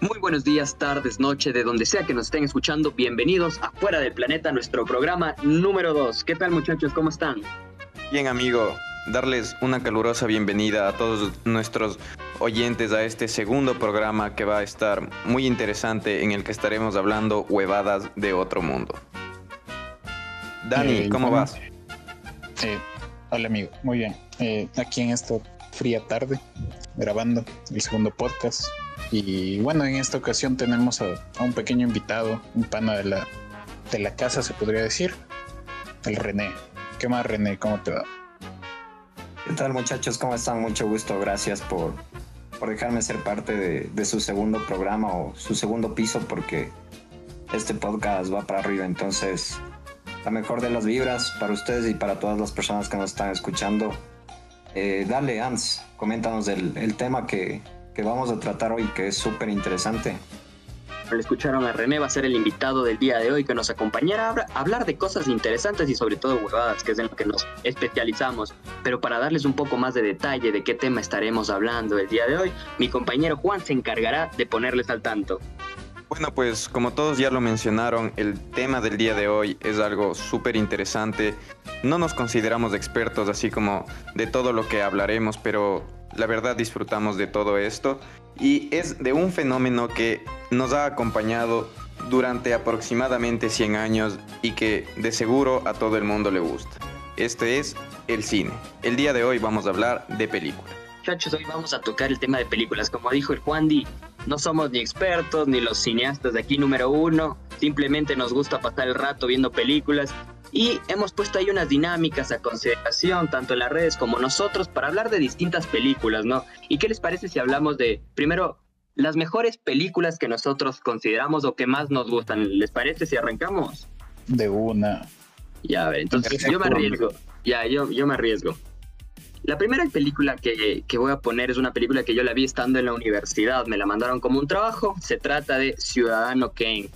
Muy buenos días, tardes, noche, de donde sea que nos estén escuchando. Bienvenidos a Fuera del Planeta, nuestro programa número 2. ¿Qué tal muchachos? ¿Cómo están? Bien amigo, darles una calurosa bienvenida a todos nuestros oyentes a este segundo programa que va a estar muy interesante en el que estaremos hablando huevadas de otro mundo. Dani, Eh, ¿cómo bueno, vas? Eh, hola amigo, muy bien. Eh, aquí en esta fría tarde, grabando el segundo podcast. Y bueno, en esta ocasión tenemos a, un pequeño invitado, un pana de la, de la casa, se podría decir, el René. ¿Qué más, René? ¿Cómo te va? ¿Qué tal muchachos? ¿Cómo están? Mucho gusto. Gracias por, por dejarme ser parte de, su segundo programa o su segundo piso porque este podcast va para arriba. Entonces, la mejor de las vibras para ustedes y para todas las personas que nos están escuchando. Eh, dale, Hans, coméntanos el, el tema que, que vamos a tratar hoy, que es súper interesante. Escucharon a René, va a ser el invitado del día de hoy que nos acompañará a hablar de cosas interesantes y sobre todo huevadas, que es en lo que nos especializamos. Pero para darles un poco más de detalle de qué tema estaremos hablando el día de hoy, mi compañero Juan se encargará de ponerles al tanto. Bueno, pues como todos ya lo mencionaron, el tema del día de hoy es algo súper interesante. No nos consideramos expertos así como de todo lo que hablaremos, pero la verdad disfrutamos de todo esto. Y es de un fenómeno que nos ha acompañado durante aproximadamente 100 años y que de seguro a todo el mundo le gusta. Este es el cine. El día de hoy vamos a hablar de películas. Muchachos, hoy vamos a tocar el tema de películas. Como dijo el Juan Di, no somos ni expertos ni los cineastas de aquí número uno. Simplemente nos gusta pasar el rato viendo películas. Y hemos puesto ahí unas dinámicas a consideración, tanto en las redes como nosotros, para hablar de distintas películas, ¿no? ¿Y qué les parece si hablamos de, primero, las mejores películas que nosotros consideramos o que más nos gustan? ¿Les parece si arrancamos? De una. Ya, a ver, entonces yo me arriesgo. Ya, yo, yo me arriesgo. La primera película que, que voy a poner es una película que yo la vi estando en la universidad. Me la mandaron como un trabajo. Se trata de Ciudadano Kane.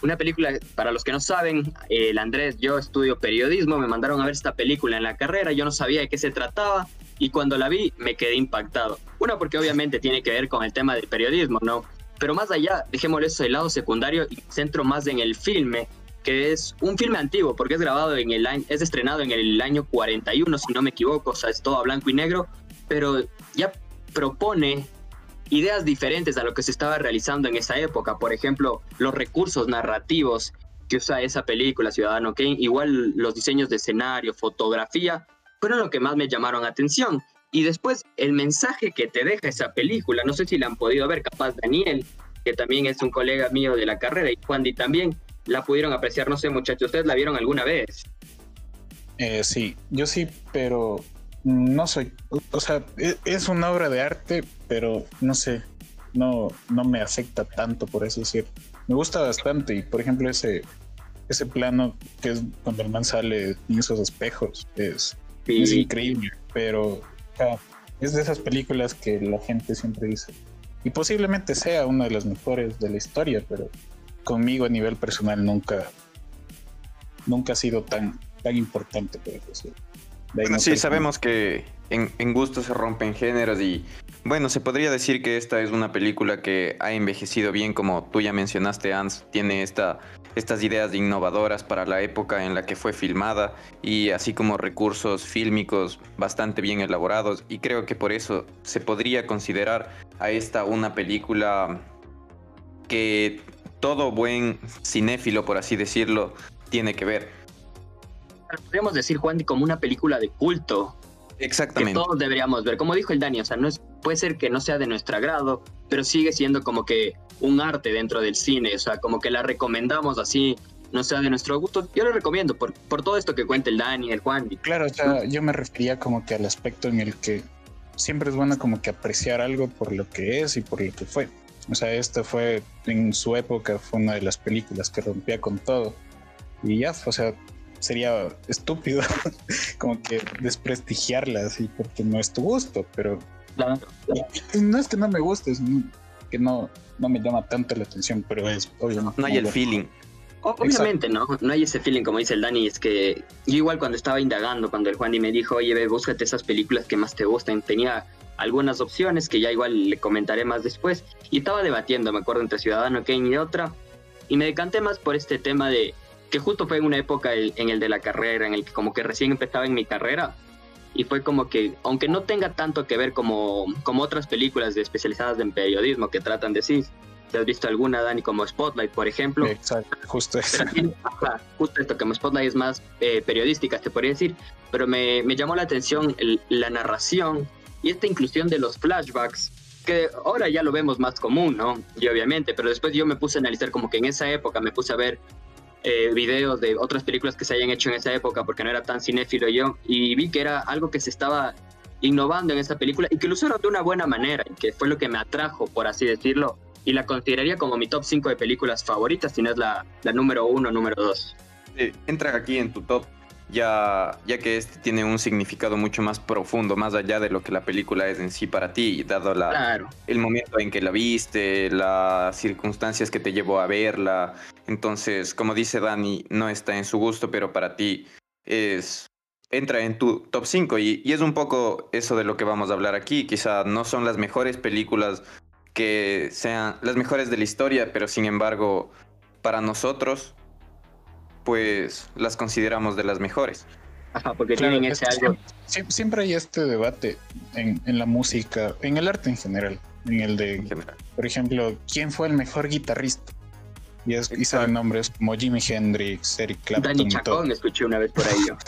Una película, para los que no saben, el Andrés, yo estudio periodismo, me mandaron a ver esta película en la carrera, yo no sabía de qué se trataba y cuando la vi me quedé impactado. Una porque obviamente tiene que ver con el tema del periodismo, ¿no? Pero más allá, dejémosle eso del lado secundario y centro más en el filme, que es un filme antiguo, porque es grabado en el año, es estrenado en el año 41, si no me equivoco, o sea, es todo a blanco y negro, pero ya propone ideas diferentes a lo que se estaba realizando en esa época. Por ejemplo, los recursos narrativos que usa esa película, Ciudadano Kane, igual los diseños de escenario, fotografía, fueron lo que más me llamaron atención. Y después el mensaje que te deja esa película, no sé si la han podido ver, capaz Daniel, que también es un colega mío de la carrera, y Juan Di también, la pudieron apreciar, no sé muchachos, ¿ustedes la vieron alguna vez? Eh, sí, yo sí, pero no soy. O sea, e- es una obra de arte, pero no sé, no, no me afecta tanto, por así decir. Me gusta bastante y, por ejemplo, ese, ese plano que es cuando el man sale en esos espejos es, es increíble, pero sea, es de esas películas que la gente siempre dice. Y posiblemente sea una de las mejores de la historia, pero conmigo a nivel personal nunca, nunca ha sido tan, tan importante, por así decirlo. De ahí Bueno, no sí, sabemos que en, en gusto se rompen géneros y bueno, se podría decir que esta es una película que ha envejecido bien, como tú ya mencionaste, Hans, tiene esta, estas ideas innovadoras para la época en la que fue filmada y así como recursos fílmicos bastante bien elaborados y creo que por eso se podría considerar a esta una película que todo buen cinéfilo, por así decirlo, tiene que ver. podríamos decir, Juan como una película de culto, que Exactamente. todos deberíamos ver. Como dijo el Dani, o sea, no es, puede ser que no sea de nuestro agrado, pero sigue siendo como que un arte dentro del cine, o sea, como que la recomendamos así, no sea de nuestro gusto. Yo lo recomiendo por, por todo esto que cuenta el Dani, el Juan. Claro, o sea, yo me refería como que al aspecto en el que siempre es bueno como que apreciar algo por lo que es y por lo que fue. O sea, esta fue en su época fue una de las películas que rompía con todo. Y ya, o sea, sería estúpido como que desprestigiarla así porque no es tu gusto, pero Claro. no es que no me guste, es que no, no me llama tanto la atención, pero es obvio. No hay el feeling. Obviamente, ¿no? No hay ese feeling, como dice el Dani, es que yo igual cuando estaba indagando, cuando el Juan y me dijo, oye, ve, búscate esas películas que más te gustan, tenía algunas opciones que ya igual le comentaré más después, y estaba debatiendo, me acuerdo, entre Ciudadano Kane y otra, y me decanté más por este tema de que justo fue en una época en el de la carrera, en el que como que recién empezaba en mi carrera, y fue como que, aunque no tenga tanto que ver como, como otras películas de especializadas en periodismo que tratan de sí, ¿Te has visto alguna, Dani, como Spotlight, por ejemplo? Exacto, justo eso. justo esto, como Spotlight es más eh, periodística, te podría decir, pero me, me llamó la atención la narración y esta inclusión de los flashbacks, que ahora ya lo vemos más común, ¿no? Y obviamente, pero después yo me puse a analizar como que en esa época me puse a ver eh, videos de otras películas que se hayan hecho en esa época, porque no era tan cinéfilo yo, y vi que era algo que se estaba innovando en esa película y que lo usaron de una buena manera, y que fue lo que me atrajo, por así decirlo, y la consideraría como mi top 5 de películas favoritas, si no es la, la número 1 número 2. entra aquí en tu top, ya, ya que este tiene un significado mucho más profundo, más allá de lo que la película es en sí para ti, dado la, el momento en que la viste, las circunstancias que te llevó a verla. Entonces, como dice Dani, no está en su gusto, pero para ti es entra en tu top 5 y, y, es un poco eso de lo que vamos a hablar aquí. Quizá no son las mejores películas que sean las mejores de la historia, pero sin embargo, para nosotros, pues las consideramos de las mejores. Ajá, porque tienen ese algo. Siempre, hay este debate en, la música, en el arte en general, en el de, por ejemplo, ¿quién fue el mejor guitarrista? Y, es, y saben nombres como Jimi Hendrix, Eric Clapton. Danny Chacón, escuché una vez por ahí yo.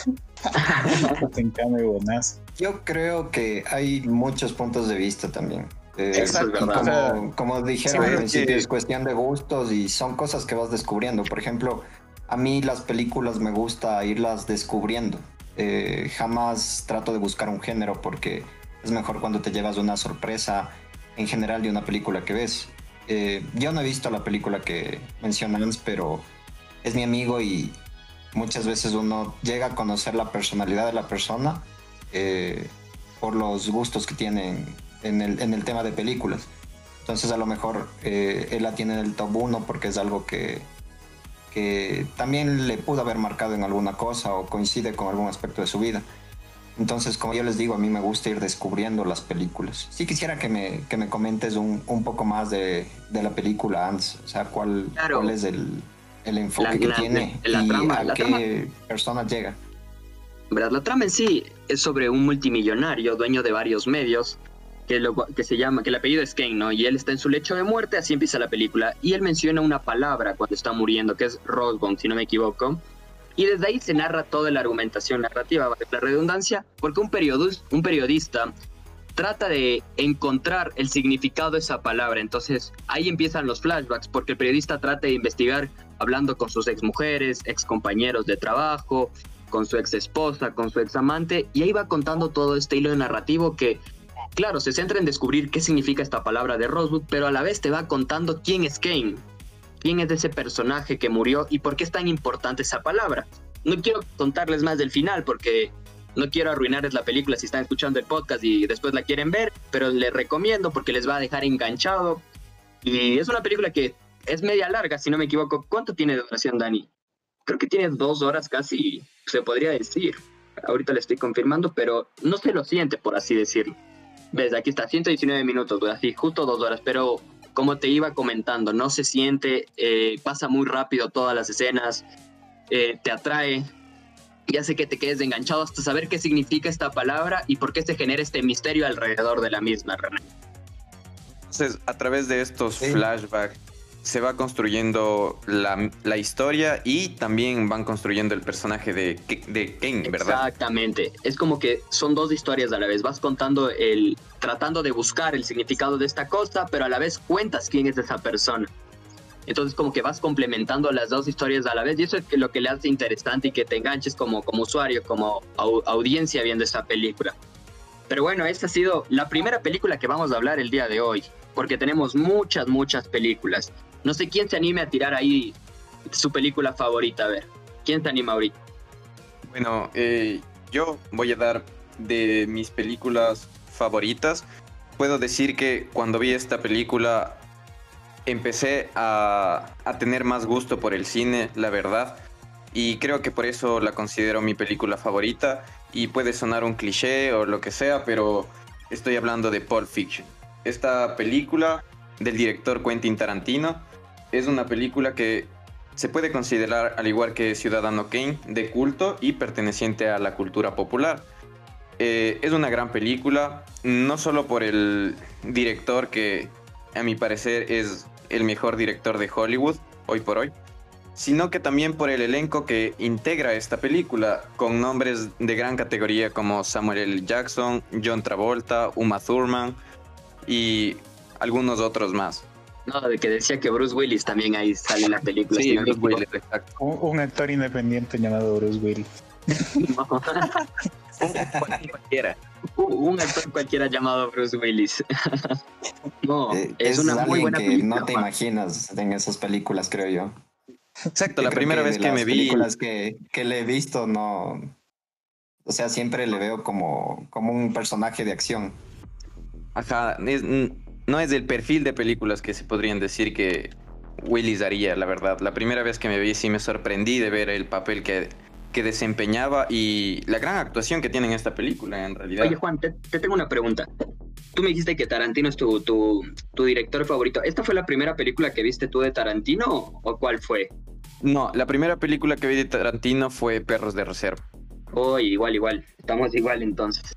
yo creo que hay muchos puntos de vista también. Eh, como, como, dijeron al principio, es cuestión de gustos y son cosas que vas descubriendo. Por ejemplo, a mí las películas me gusta irlas descubriendo. Eh, jamás trato de buscar un género porque es mejor cuando te llevas una sorpresa en general de una película que ves. Eh, yo no he visto la película que mencionas, pero es mi amigo y muchas veces uno llega a conocer la personalidad de la persona por los gustos que tienen en el, en el tema de películas. Entonces a lo mejor eh, él la tiene en el top 1 porque es algo que, que también le pudo haber marcado en alguna cosa o coincide con algún aspecto de su vida. Entonces, como yo les digo, a mí me gusta ir descubriendo las películas. Sí quisiera que me, que me comentes un, un poco más de, de, la película Ants, o sea, cuál, cuál es el, el enfoque que tiene y a qué persona llega. ¿Verdad? La trama en sí es sobre un multimillonario, dueño de varios medios, que, lo, que se llama, que el apellido es Kane, ¿no? Y él está en su lecho de muerte, así empieza la película. Y él menciona una palabra cuando está muriendo, que es Rosebone, si no me equivoco. Y desde ahí se narra toda la argumentación narrativa, la redundancia, porque un, un periodista trata de encontrar el significado de esa palabra. Entonces ahí empiezan los flashbacks, porque el periodista trata de investigar hablando con sus exmujeres, compañeros de trabajo, con su ex esposa, con su ex amante, y ahí va contando todo este hilo narrativo que Claro, se centra en descubrir qué significa esta palabra de Rosewood, pero a la vez te va contando quién es Kane, quién es ese personaje que murió y por qué es tan importante esa palabra. No quiero contarles más del final porque no quiero arruinarles la película si están escuchando el podcast y después la quieren ver, pero les recomiendo porque les va a dejar enganchado. Y es una película que es media larga, si no me equivoco. ¿Cuánto tiene de duración, Dani? Creo que tiene dos horas casi, se podría decir. Ahorita le estoy confirmando, pero no se lo siente, por así decirlo. Ves, aquí está, 119 minutos, así, justo dos horas, pero como te iba comentando, no se siente, eh, pasa muy rápido todas las escenas, eh, te atrae y hace que te quedes enganchado hasta saber qué significa esta palabra y por qué se genera este misterio alrededor de la misma, René. Entonces, a través de estos flashbacks se va construyendo la, historia y también van construyendo el personaje de, de ¿verdad? Exactamente. Es como que son dos historias a la vez. Vas contando el. tratando de buscar el significado de esta cosa, pero a la vez cuentas quién es esa persona. Entonces, como que vas complementando las dos historias a la vez, y eso es lo que le hace interesante y que te enganches como, como usuario, como audiencia viendo esta película. Pero bueno, esta ha sido la primera película que vamos a hablar el día de hoy, porque tenemos muchas, muchas películas. No sé quién se anime a tirar ahí su película favorita, a ver. ¿Quién se anima ahorita? Bueno, eh, yo voy a dar de mis películas favoritas. Puedo decir que cuando vi esta película empecé a, a tener más gusto por el cine, la verdad. Y creo que por eso la considero mi película favorita. Y puede sonar un cliché o lo que sea, pero estoy hablando de Pulp Fiction. Esta película del director Quentin Tarantino es una película que se puede considerar, al igual que Ciudadano Kane, de culto y perteneciente a la cultura popular. Eh, es una gran película, no solo por el director que a mi parecer es el mejor director de Hollywood hoy por hoy, sino que también por el elenco que integra esta película, con nombres de gran categoría como Samuel L. Jackson, John Travolta, Uma Thurman y algunos otros más. No, de que decía que Bruce Willis también ahí sale en la película. Sí, no Bruce Willis, exacto. Un, un actor independiente llamado Bruce Willis. Cualquiera. un actor cualquiera llamado Bruce Willis. no, Eh, es, una muy alguien buena que película. no te imaginas en esas películas, creo yo. Exacto, Yo la primera vez que las me vi... películas que, que le he visto, no. O sea, siempre le veo como, como un personaje de acción. Ajá, es- no es del perfil de películas que se podrían decir que Willis haría, la verdad. La primera vez que me vi sí me sorprendí de ver el papel que, que desempeñaba y la gran actuación que tiene en esta película, en realidad. Oye, Juan, te, te tengo una pregunta. Tú me dijiste que Tarantino es tu, tu, tu director favorito. ¿Esta fue la primera película que viste tú de Tarantino o cuál fue? No, la primera película que vi de Tarantino fue Perros de Reserva. Oh, igual, igual. Estamos igual entonces.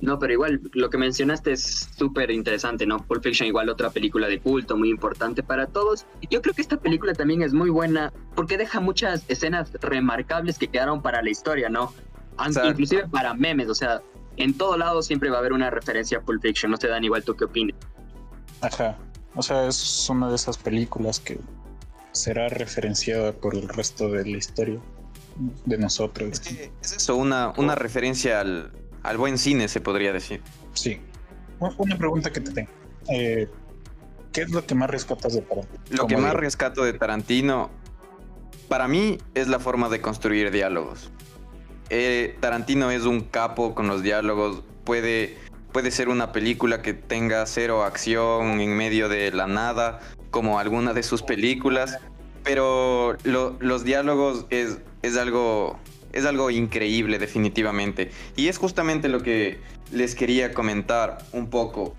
No, pero igual, lo que mencionaste es súper interesante, ¿no? Pulp Fiction, igual otra película de culto, muy importante para todos. Yo creo que esta película también es muy buena porque deja muchas escenas remarcables que quedaron para la historia, ¿no? An- Exacto. Inclusive para memes, o sea, en todo lado siempre va a haber una referencia a Pulp Fiction. No sé, Dan, igual tú qué opinas. Ajá. O sea, es una de esas películas que será referenciada por el resto de la historia de nosotros. Es que es eso, una, una referencia al, al buen cine, se podría decir. Sí. Una pregunta que te tengo. Eh, ¿Qué es lo que más rescatas de Tarantino? Lo que más rescato de Tarantino, para mí, es la forma de construir diálogos. Eh, Tarantino es un capo con los diálogos. Puede, puede ser una película que tenga cero acción en medio de la nada, como alguna de sus películas. Pero lo- los diálogos es, es algo. Es algo increíble, definitivamente. Y es justamente lo que les quería comentar un poco.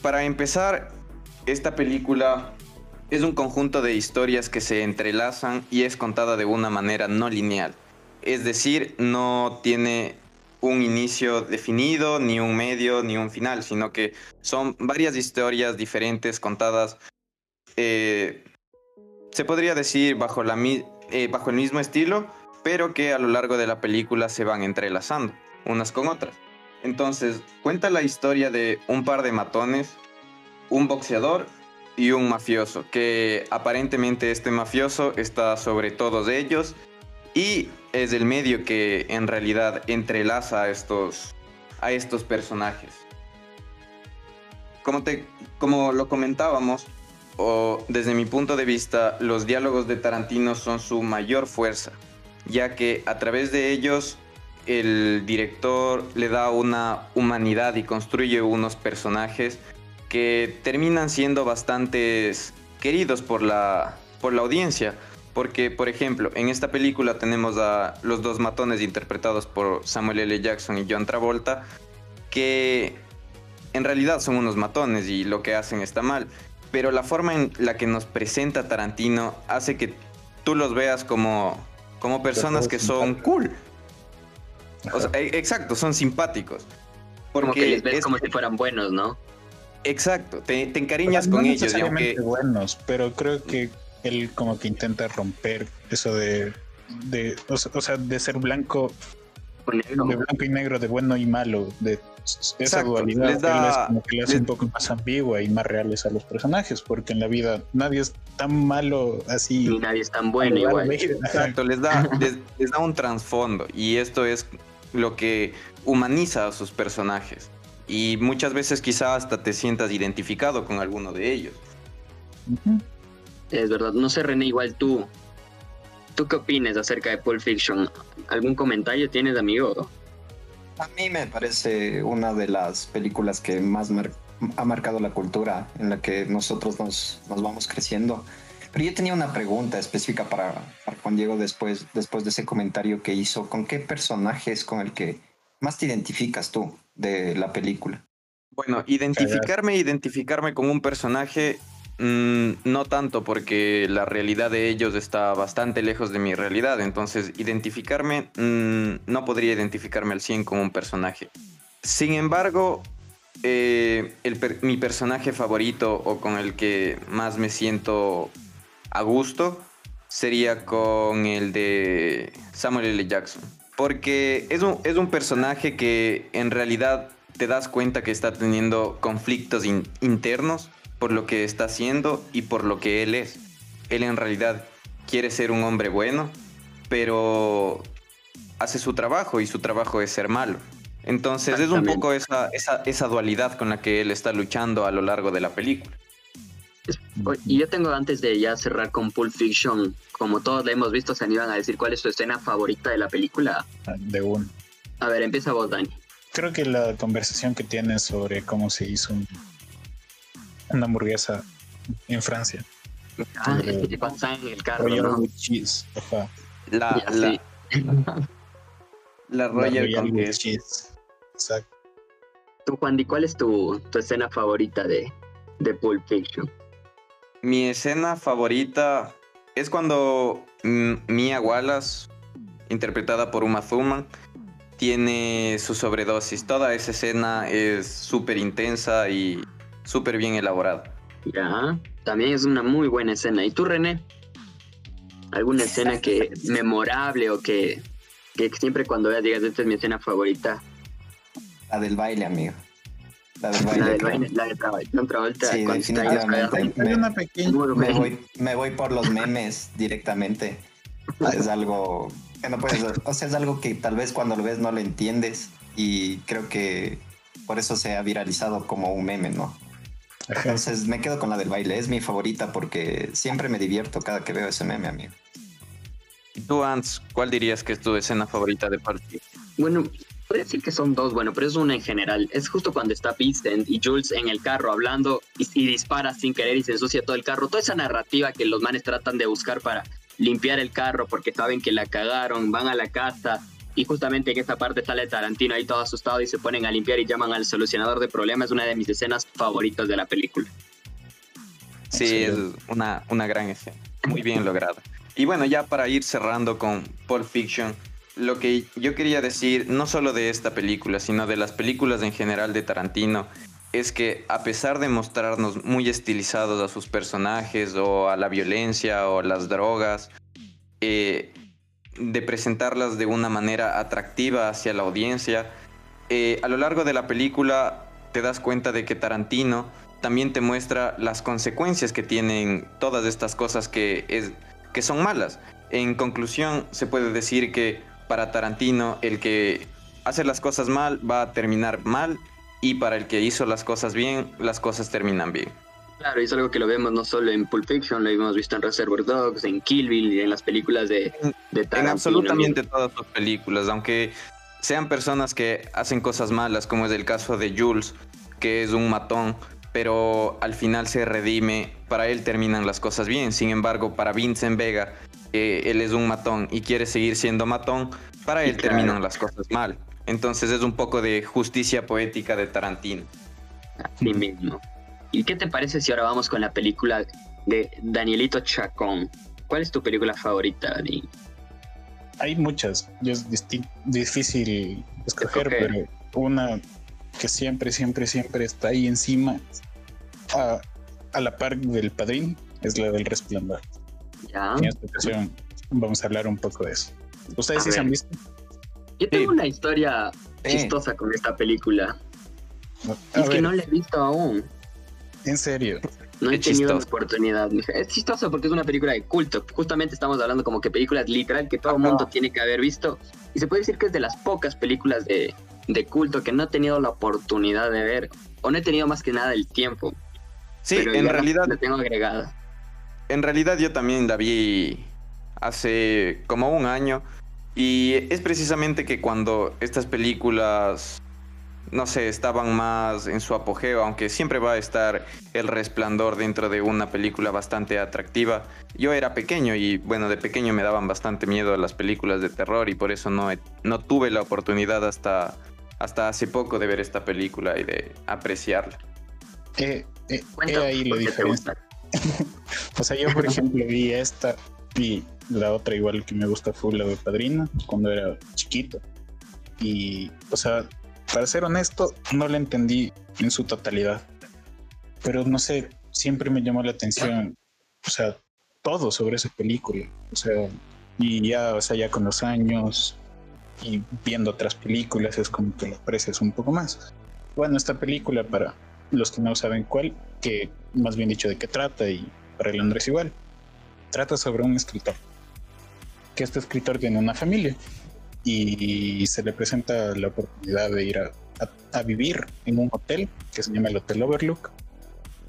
Para empezar, esta película es un conjunto de historias que se entrelazan y es contada de una manera no lineal. Es decir, no tiene un inicio definido, ni un medio, ni un final, sino que son varias historias diferentes contadas, eh, se podría decir, bajo, la, eh, bajo el mismo estilo, pero que a lo largo de la película se van entrelazando unas con otras. Entonces, cuenta la historia de un par de matones, un boxeador y un mafioso, que aparentemente este mafioso está sobre todos ellos y es el medio que en realidad entrelaza a estos, a estos personajes. Como, te, como lo comentábamos, o desde mi punto de vista, los diálogos de Tarantino son su mayor fuerza, ya que a través de ellos el director le da una humanidad y construye unos personajes que terminan siendo bastantes queridos por la, por la audiencia. Porque, por ejemplo, en esta película tenemos a los dos matones interpretados por Samuel L. Jackson y John Travolta, que en realidad son unos matones y lo que hacen está mal. Pero la forma en la que nos presenta Tarantino hace que tú los veas como, como personas que son cool. O sea, e- exacto, son simpáticos. Como que les ves es- como si fueran buenos, ¿no? Exacto, te, te encariñas no con ellos necesariamente aunque buenos, pero creo que él como que intenta romper eso de, de o, sea, o sea, de ser blanco, negro. de blanco y negro, de bueno y malo, de esa Exacto, dualidad. les da- él es como que le hace les- un poco más ambigua y más reales a los personajes, porque en la vida nadie es tan malo así. Y nadie es tan bueno igual. Exacto, les da, les, les da un trasfondo y esto es lo que humaniza a sus personajes. Y muchas veces quizá hasta te sientas identificado con alguno de ellos. Es verdad. No sé, René, igual tú. ¿Tú qué opinas acerca de Pulp Fiction? ¿Algún comentario tienes, amigo? A mí me parece una de las películas que más mar- ha marcado la cultura en la que nosotros nos, nos vamos creciendo. Pero yo tenía una pregunta específica para, para, Juan Diego después, después de ese comentario que hizo. ¿Con qué personaje es con el que más te identificas tú de la película? Bueno, identificarme, identificarme con un personaje, mmm, no tanto porque la realidad de ellos está bastante lejos de mi realidad. Entonces, identificarme, mmm, no podría identificarme al 100 con un personaje. Sin embargo, eh, mi personaje favorito o con el que más me siento a gusto sería con el de Samuel L. Jackson. Porque es un, es un personaje que en realidad te das cuenta que está teniendo conflictos in internos por lo que está haciendo y por lo que él es. Él en realidad quiere ser un hombre bueno, pero hace su trabajo y su trabajo es ser malo. Entonces es un poco esa, esa, esa dualidad con la que él está luchando a lo largo de la película. Y yo tengo antes de ya cerrar con Pulp Fiction, como todos la hemos visto, se animan a decir cuál es tu escena favorita de la película. De un. A ver, empieza vos, Dani. Creo que la conversación que tiene sobre cómo se hizo un, una hamburguesa en Francia. Ah, es que pasa en el carro, Royal ¿no? cheese. Ajá. La, la, la Royal con with queso. cheese. Exacto. Tú, Juan, Di, ¿cuál es tu, tu escena favorita de, de Pulp Fiction? Mi escena favorita es cuando Mia Wallace, interpretada por Uma Thurman, tiene su sobredosis. Toda esa escena es súper intensa y súper bien elaborada. Ya, también es una muy buena escena. ¿Y tú, René? ¿Alguna escena que memorable o que, que siempre cuando veas digas, esta es mi escena favorita? La del baile, amigo. La del La baile. de, creo. la de Travolta. Sí, definitivamente. Me buena. voy, me voy por los memes directamente. Es algo que no puedes. O sea, es algo que tal vez cuando lo ves no lo entiendes. Y creo que por eso se ha viralizado como un meme, ¿no? Ajá. Entonces me quedo con la del baile. Es mi favorita porque siempre me divierto cada que veo ese meme, amigo. ¿Y tú, Ants, cuál dirías que es tu escena favorita de Fiction? Bueno, podría decir que son dos, bueno, pero es una en general. Es justo cuando está Vincent y Jules en el carro hablando y, y dispara sin querer y se ensucia todo el carro. Toda esa narrativa que los manes tratan de buscar para limpiar el carro porque saben que la cagaron, van a la casa y justamente en esta parte sale Tarantino ahí todo asustado y se ponen a limpiar y llaman al solucionador de problemas. Es una de mis escenas favoritas de la película. Sí, es una, una gran escena. Muy bien lograda. Y bueno, ya para ir cerrando con Pulp Fiction, lo que yo quería decir, no solo de esta película, sino de las películas en general de Tarantino, es que a pesar de mostrarnos muy estilizados a sus personajes o a la violencia o las drogas, eh, de presentarlas de una manera atractiva hacia la audiencia, eh, a lo largo de la película te das cuenta de que Tarantino también te muestra las consecuencias que tienen todas estas cosas que, es, que son malas. En conclusión, se puede decir que para Tarantino el que hace las cosas mal va a terminar mal y para el que hizo las cosas bien, las cosas terminan bien. Claro, y es algo que lo vemos no solo en Pulp Fiction, lo hemos visto en Reservoir Dogs, en Kill Bill y en las películas de, de Tarantino. En absolutamente todas sus películas, aunque sean personas que hacen cosas malas, como es el caso de Jules, que es un matón, pero al final se redime, para él terminan las cosas bien. Sin embargo, para Vincent Vega, que él es un matón y quiere seguir siendo matón, para él claro. terminan las cosas mal. Entonces es un poco de justicia poética de Tarantino. Así mismo. ¿Y qué te parece si ahora vamos con la película de Danielito Chacón? ¿Cuál es tu película favorita, Dani? Hay muchas. Es difícil escoger, Escoger. pero una que siempre, siempre, siempre está ahí encima, a, a la par del padrino, es la del resplandor. ¿Ya? En esta ocasión vamos a hablar un poco de eso. ¿Ustedes A sí se han visto? Yo tengo Sí. una historia chistosa con esta película. A es que no la he visto aún. En serio. No he tenido la oportunidad. Es chistoso porque es una película de culto. Justamente estamos hablando como que películas literal que todo el mundo tiene que haber visto. Y se puede decir que es de las pocas películas de, de culto que no he tenido la oportunidad de ver. O no he tenido más que nada el tiempo. Sí, pero en realidad La tengo agregada. En realidad yo también la vi hace como un año y es precisamente que cuando estas películas no sé, estaban más en su apogeo, aunque siempre va a estar el resplandor dentro de una película bastante atractiva. Yo era pequeño y bueno, de pequeño me daban bastante miedo las películas de terror y por eso no, no tuve la oportunidad hasta, hasta hace poco de ver esta película y de apreciarla. Eh, eh, ahí la diferencia. o sea, yo por ejemplo vi esta y la otra igual que me gusta fue la de Padrino cuando era chiquito. Y, o sea, para ser honesto, no la entendí en su totalidad. Pero no sé, siempre me llamó la atención, o sea, todo sobre esa película. O sea, y ya, o sea, ya con los años y viendo otras películas es como que la aprecias un poco más. Bueno, esta película, para los que no saben cuál, que más bien dicho de qué trata y para el Andrés igual, trata sobre un escritor. Que este escritor tiene una familia y se le presenta la oportunidad de ir a, vivir en un hotel que se llama el Hotel Overlook.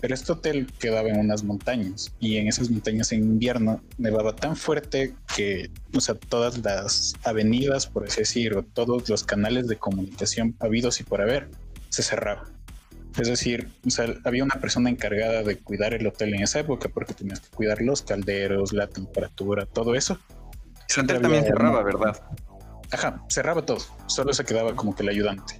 Pero este hotel quedaba en unas montañas y en esas montañas en invierno nevaba tan fuerte que, o sea, todas las avenidas, por así decir, o todos los canales de comunicación habidos y por haber, se cerraban. Es decir, o sea, había una persona encargada de cuidar el hotel en esa época porque tenías que cuidar los calderos, la temperatura, todo eso. El hotel también cerraba, ¿verdad? Ajá, cerraba todo, solo se quedaba como que el ayudante.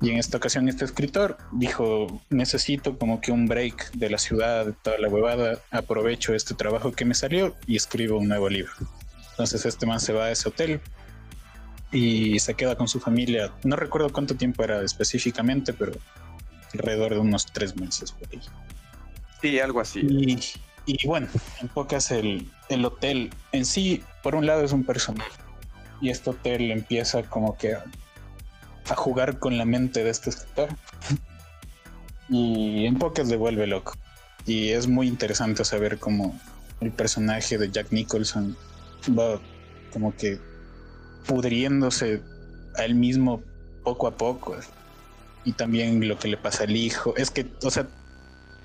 Y en esta ocasión este escritor dijo, necesito como que un break de la ciudad, de toda la huevada, aprovecho este trabajo que me salió y escribo un nuevo libro. Entonces este man se va a ese hotel y se queda con su familia. No recuerdo cuánto tiempo era específicamente, pero alrededor de unos tres meses por ahí. Sí, algo así. Y, y bueno, en pocas el, el hotel en sí, por un lado es un personaje y este hotel empieza como que a, jugar con la mente de este escritor y en pocas le vuelve loco. Y es muy interesante saber cómo el personaje de Jack Nicholson va como que pudriéndose a él mismo poco a poco. Y también lo que le pasa al hijo. Es que o sea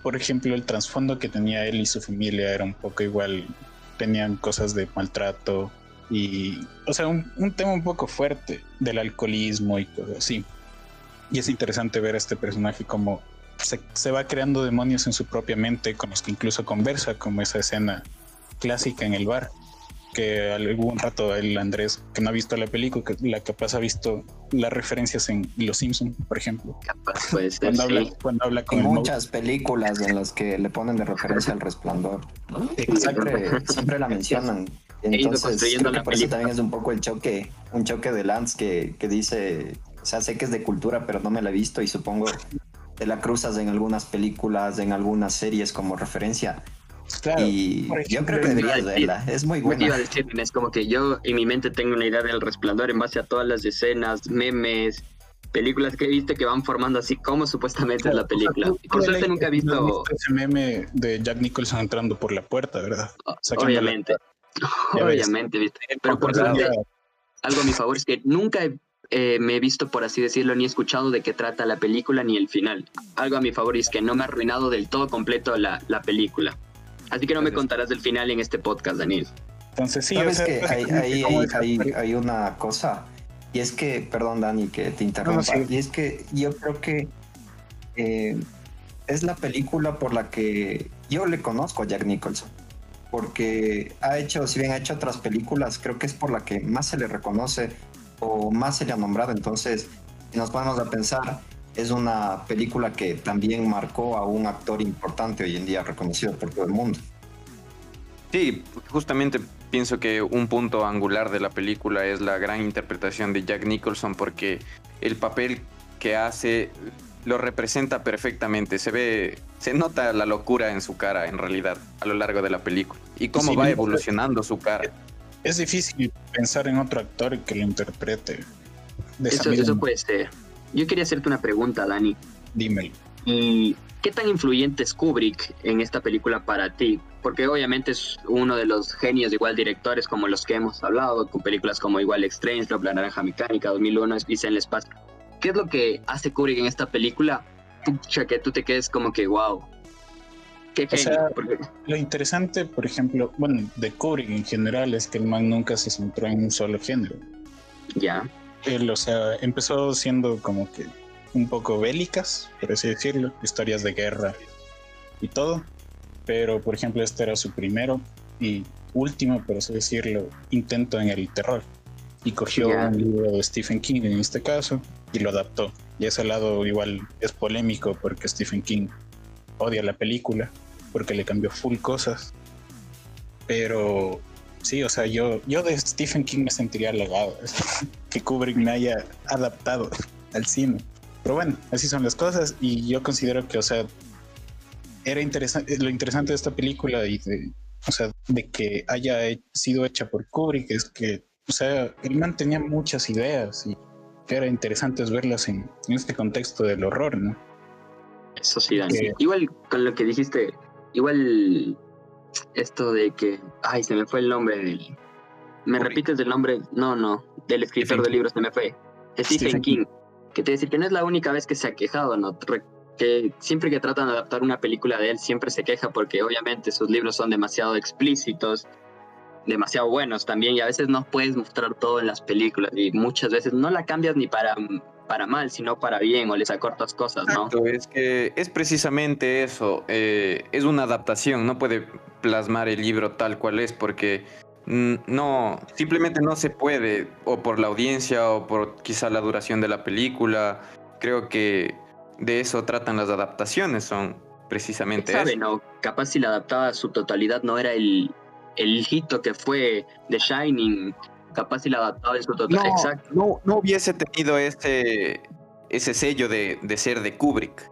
por ejemplo el trasfondo que tenía él y su familia era un poco igual. Tenían cosas de maltrato y, o sea, un, tema un poco fuerte del alcoholismo y cosas así. Y es interesante ver a este personaje como se, se, va creando demonios en su propia mente con los que incluso conversa, como esa escena clásica en el bar, que algún rato el Andrés, que no ha visto la película, que la capaz ha visto las referencias en Los Simpson, por ejemplo. Capaz puede ser, cuando, habla, cuando habla con muchas películas en las que le ponen de referencia al resplandor. Siempre, siempre la mencionan. Entonces, creo que por eso también es un poco el choque, un choque de Lance que, que dice, o sea, sé que es de cultura, pero no me la he visto y supongo te la cruzas en algunas películas, en algunas series como referencia. Claro, y yo creo que deberías verla, es muy buena. Iba a decir, es como que yo en mi mente tengo una idea del resplandor en base a todas las escenas, memes, películas que he visto que van formando así como supuestamente es la película. Por suerte nunca he visto... ese meme de Jack Nicholson entrando por la puerta, ¿verdad? Obviamente. Obviamente, ¿viste? Pero por suerte, algo a mi favor es que nunca eh, me he visto, por así decirlo, ni he escuchado de qué trata la película ni el final. Algo a mi favor es que no me ha arruinado del todo completo la, la película. Así que no me contarás del final en este podcast, Daniel. Entonces sí, ¿Sabes que hay, hay, hay, hay, una cosa, y es que, perdón Dani, que te interrumpa, y es que yo creo que eh, es la película por la que yo le conozco a Jack Nicholson porque ha hecho, si bien ha hecho otras películas, creo que es por la que más se le reconoce o más se le ha nombrado. Entonces, si nos ponemos a pensar, es una película que también marcó a un actor importante hoy en día reconocido por todo el mundo. Sí, justamente pienso que un punto angular de la película es la gran interpretación de Jack Nicholson porque el papel que hace lo representa perfectamente. Se ve, se nota la locura en su cara, en realidad, a lo largo de la película. Y cómo va evolucionando su cara. Es difícil pensar en otro actor que lo interprete. eso, eso puede ser. Yo quería hacerte una pregunta, Dani. Dímelo. ¿Y qué tan influyente es Kubrick en esta película para ti? Porque obviamente es uno de los genios, igual directores como los que hemos hablado, con películas como igual Strange, La Naranja Mecánica, 2001, Dice en el Espacio. ¿Qué es lo que hace Kubrick en esta película? Pucha, que tú te quedes como que, wow. Qué Lo interesante, por ejemplo, bueno, de Kubrick en general es que el man nunca se centró en un solo género. Ya. Él, o sea, empezó siendo como que un poco bélicas, por así decirlo, historias de guerra y todo. Pero, por ejemplo, este era su primero y último, por así decirlo, intento en el terror. Y cogió un libro de Stephen King en este caso y lo adaptó. Y ese lado igual es polémico porque Stephen King odia la película porque le cambió full cosas. Pero sí, o sea, yo, yo de Stephen King me sentiría halagado que Kubrick me haya adaptado al cine. Pero bueno, así son las cosas y yo considero que, o sea, era interesante, lo interesante de esta película y de, o sea, de que haya sido hecha por Kubrick es que, o sea, él mantenía muchas ideas y era interesante verlas en, este contexto del horror, ¿no? Eso sí, Igual con lo que dijiste, igual esto de que, ay, se me fue el nombre del... ¿Me repites el nombre? No, no, del escritor del libro se me fue. Stephen, King. Que te decir que no es la única vez que se ha quejado, ¿no? Que siempre que tratan de adaptar una película de él, siempre se queja porque obviamente sus libros son demasiado explícitos, demasiado buenos también, y a veces no puedes mostrar todo en las películas, y muchas veces no la cambias ni para para mal, sino para bien, o les acortas cosas, ¿no? es que es precisamente eso, eh, es una adaptación, no puede plasmar el libro tal cual es, porque no, simplemente no se puede, o por la audiencia, o por quizá la duración de la película, creo que de eso tratan las adaptaciones, son precisamente sabe, no? Capaz si la adaptaba a su totalidad no era el, el hito que fue The Shining, capaz si la adaptaba en su total. No, Exacto. No, no hubiese tenido ese, ese sello de, de ser de Kubrick.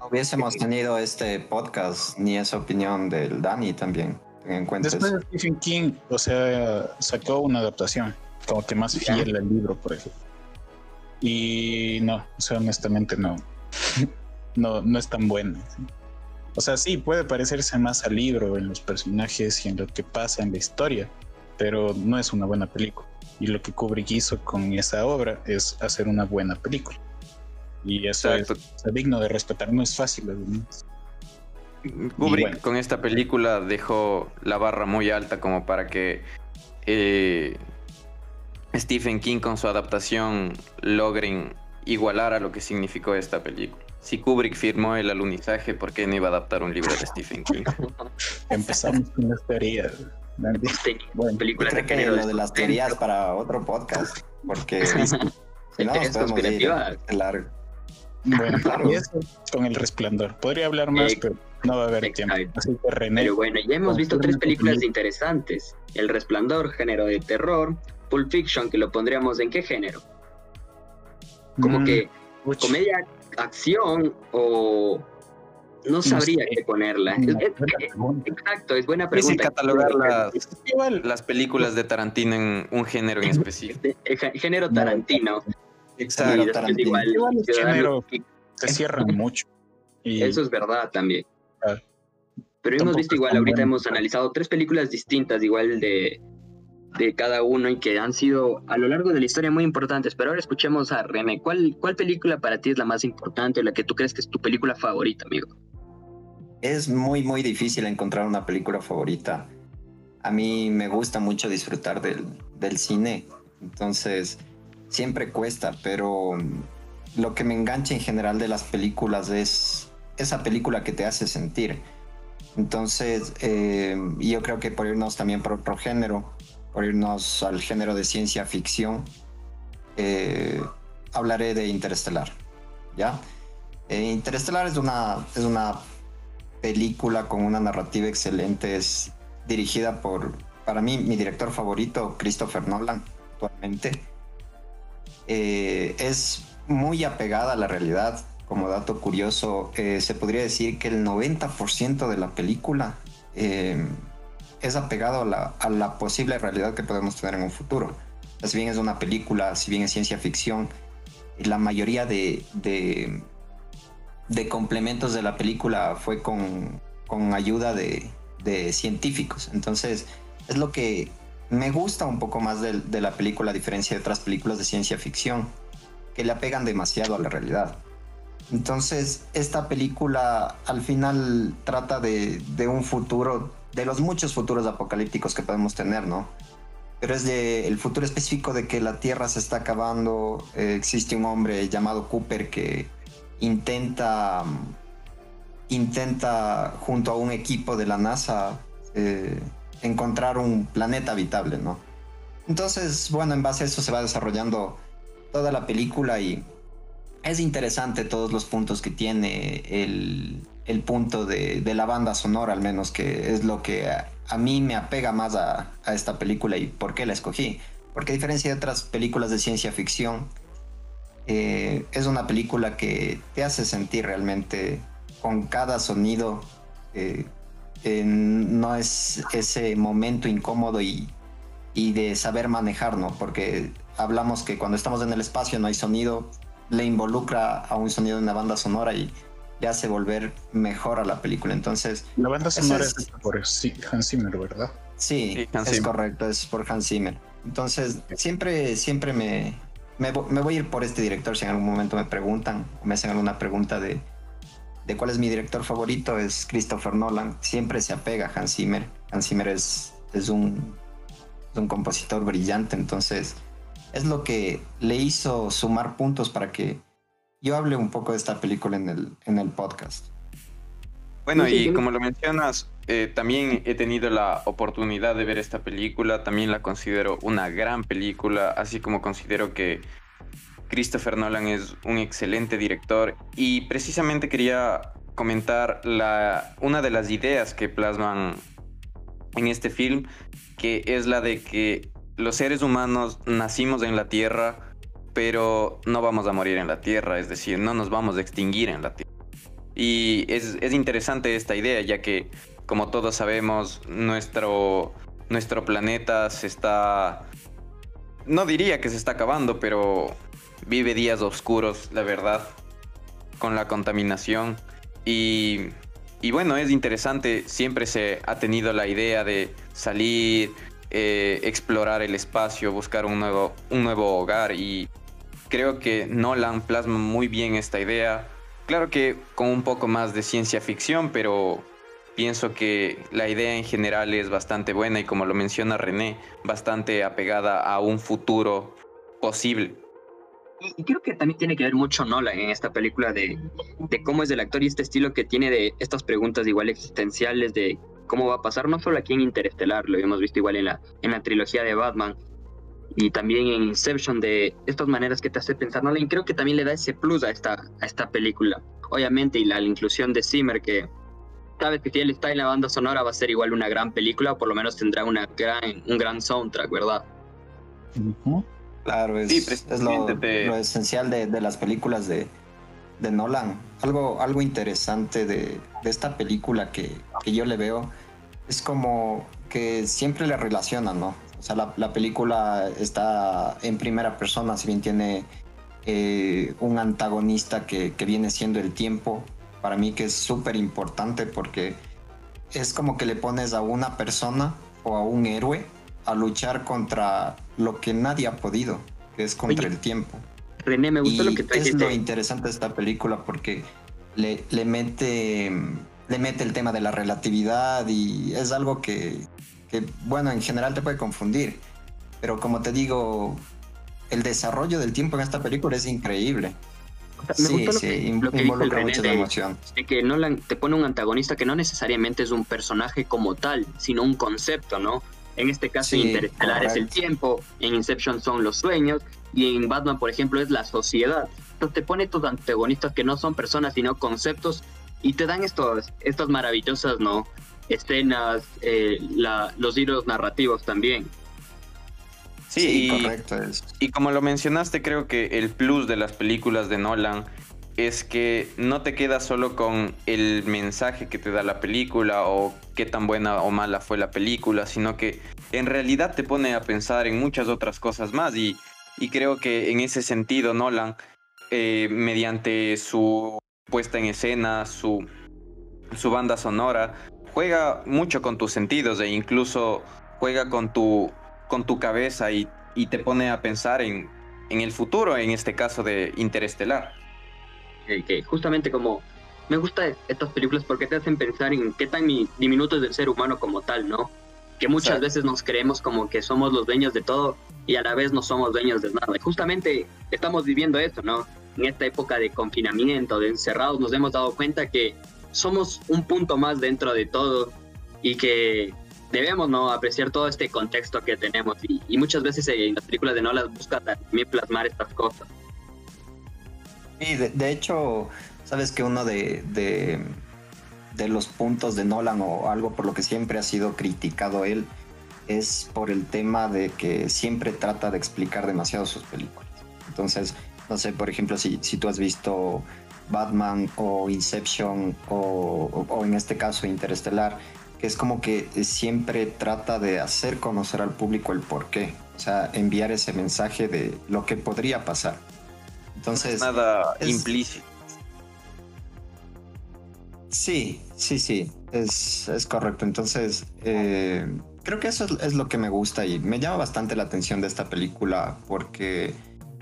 No hubiésemos tenido este podcast ni esa opinión del Dani también. En Después de Stephen King, o sea, sacó una adaptación, como que más fiel al libro, por ejemplo. Y no, o sea, honestamente no. no, no es tan buena. O sea, sí, puede parecerse más al libro en los personajes y en lo que pasa en la historia, pero no es una buena película. Y lo que Kubrick hizo con esa obra es hacer una buena película. Y eso es, digno de respetar, no es fácil. Kubrick con esta película dejó la barra muy alta como para que eh, Stephen King con su adaptación logren igualar a lo que significó esta película. Si Kubrick firmó el alunizaje, ¿por qué no iba a adaptar un libro de Stephen King? Empezamos con las teorías. Bueno, película creo que lo de las teorías para otro podcast, porque si no nos podemos ir largo. Bueno, claro. y eso con el resplandor. Podría hablar más, eh, pero no va a haber tiempo. Así que René, pero bueno, ya hemos visto tres películas interesantes. El resplandor, género de terror. Pulp Fiction, que lo pondríamos en qué género? Como mm, que comedia, acción o no sabría qué ponerla. exacto, es buena pregunta. catalogar las, las, películas de Tarantino en un género en específico. género Tarantino. Exacto. Tarantino. Igual, género se cierran mucho. Eso es verdad también. Pero hemos visto igual, ahorita hemos analizado tres películas distintas, igual de, de cada uno y que han sido a lo largo de la historia muy importantes. Pero ahora escuchemos a René. ¿Cuál, ¿Cuál película para ti es la más importante, la que tú crees que es tu película favorita, amigo? es muy, muy difícil encontrar una película favorita. A mí me gusta mucho disfrutar del, cine, entonces siempre cuesta, pero lo que me engancha en general de las películas es esa película que te hace sentir. Entonces, eh, yo creo que por irnos también por otro género, por irnos al género de ciencia ficción, eh, hablaré de Interestelar. ¿Ya? Eh, Interestelar es una, es una película con una narrativa excelente. Es dirigida por, para mí, mi director favorito, Christopher Nolan, actualmente. Eh, es muy apegada a la realidad. Como dato curioso, eh, se podría decir que el 90% de la película eh, es apegado a la, posible realidad que podemos tener en un futuro. Si bien es una película, si bien es ciencia ficción, la mayoría de, de complementos de la película fue con, ayuda de, científicos. Entonces, es lo que me gusta un poco más de, la película, a diferencia de otras películas de ciencia ficción, que le apegan demasiado a la realidad. Entonces, esta película al final trata de un futuro, de los muchos futuros apocalípticos que podemos tener, ¿no? pero es de el futuro específico de que la Tierra se está acabando. Eh, existe un hombre llamado Cooper que intenta, intenta junto a un equipo de la NASA eh, encontrar un planeta habitable, ¿no? Entonces, bueno, en base a eso se va desarrollando toda la película y es interesante todos los puntos que tiene el, punto de, la banda sonora, al menos, que es lo que a, mí me apega más a, esta película y por qué la escogí. Porque a diferencia de otras películas de ciencia ficción, eh, es una película que te hace sentir realmente con cada sonido. Eh, no es ese momento incómodo y, y de saber manejar, ¿no? Porque hablamos que cuando estamos en el espacio no hay sonido, le involucra a un sonido de una banda sonora y hace volver mejor a la película. Entonces. La banda sonora es, por Hans Zimmer, ¿verdad? Sí, es correcto, es por Hans Zimmer. Entonces, siempre, siempre me, me, voy a ir por este director si en algún momento me preguntan o me hacen alguna pregunta de, de cuál es mi director favorito, es Christopher Nolan. Siempre se apega a Hans Zimmer. Hans Zimmer es, es, un, es un compositor brillante, entonces es lo que le hizo sumar puntos para que yo hable un poco de esta película en el, en el podcast. Bueno, y como lo mencionas, eh, también he tenido la oportunidad de ver esta película, también la considero una gran película, así como considero que Christopher Nolan es un excelente director y precisamente quería comentar la, una de las ideas que plasman en este film, que es la de que los seres humanos nacimos en la Tierra, pero no vamos a morir en la Tierra, es decir, no nos vamos a extinguir en la Tierra. Y es, interesante esta idea, ya que, como todos sabemos, nuestro, nuestro planeta se está... No diría que se está acabando, pero vive días oscuros, la verdad, con la contaminación. Y, y bueno, es interesante, siempre se ha tenido la idea de salir, eh, explorar el espacio, buscar un nuevo, un nuevo hogar y creo que Nolan plasma muy bien esta idea. Claro que con un poco más de ciencia ficción, pero pienso que la idea en general es bastante buena y como lo menciona René, bastante apegada a un futuro posible. Y creo que también tiene que ver mucho Nolan en esta película de, cómo es el actor y este estilo que tiene de estas preguntas igual existenciales de cómo va a pasar, no solo aquí en Interestelar, lo hemos visto igual en la, en la trilogía de Batman y también en Inception de estas maneras que te hace pensar Nolan, creo que también le da ese plus a esta, a esta película. Obviamente, y la, inclusión de Zimmer, que sabes que si él está en la banda sonora va a ser igual una gran película, o por lo menos tendrá una gran, un gran soundtrack, ¿verdad? Claro, es, lo, esencial de, de, las películas de, de Nolan. Algo, algo interesante de, de esta película que, que, yo le veo es como que siempre le relacionan, ¿no? O sea, la, la película está en primera persona, si bien tiene eh, un antagonista que, que, viene siendo el tiempo, para mí que es súper importante porque es como que le pones a una persona o a un héroe a luchar contra lo que nadie ha podido, que es contra el tiempo. René, me gusta lo que te Es lo interesante de esta película porque le, le, mete, le mete el tema de la relatividad y es algo que, que, bueno, en general te puede confundir. Pero como te digo, el desarrollo del tiempo en esta película es increíble. sí, sí, involucra mucha emoción. De que Nolan te pone un antagonista que no necesariamente es un personaje como tal, sino un concepto, ¿no? En este caso, Interestelar es el tiempo, en Inception son los sueños, y en Batman, por ejemplo, es la sociedad. Entonces te pone estos antagonistas que no son personas, sino conceptos, y te dan estos, estas maravillosas, ¿no? Escenas, eh, los hilos narrativos también. Sí, correcto. Y como lo mencionaste, creo que el plus de las películas de Nolan es que no te quedas solo con el mensaje que te da la película o qué tan buena o mala fue la película, sino que en realidad te pone a pensar en muchas otras cosas más y, creo que en ese sentido Nolan, eh, mediante su puesta en escena, su, su banda sonora, juega mucho con tus sentidos e incluso juega con tu, con tu cabeza y, te pone a pensar en, en el futuro, en este caso de Interestelar que, justamente como me gusta estas películas porque te hacen pensar en qué tan diminuto es el ser humano como tal, ¿no? que muchas veces nos creemos como que somos los dueños de todo y a la vez no somos dueños de nada. Y justamente estamos viviendo esto, ¿no? En esta época de confinamiento, de encerrados, nos hemos dado cuenta que somos un punto más dentro de todo y que debemos no apreciar todo este contexto que tenemos y, muchas veces en las películas de Nolan busca también plasmar estas cosas. Sí, de, hecho, sabes que uno de, de, los puntos de Nolan o algo por lo que siempre ha sido criticado él es por el tema de que siempre trata de explicar demasiado sus películas. Entonces, no sé, por ejemplo, si, si tú has visto Batman o Inception o, o en este caso Interestelar, es como que siempre trata de hacer conocer al público el por qué, o sea, enviar ese mensaje de lo que podría pasar. Entonces... nada implícito. Sí, sí, sí, es, correcto. Entonces, eh, creo que eso es, lo que me gusta y me llama bastante la atención de esta película porque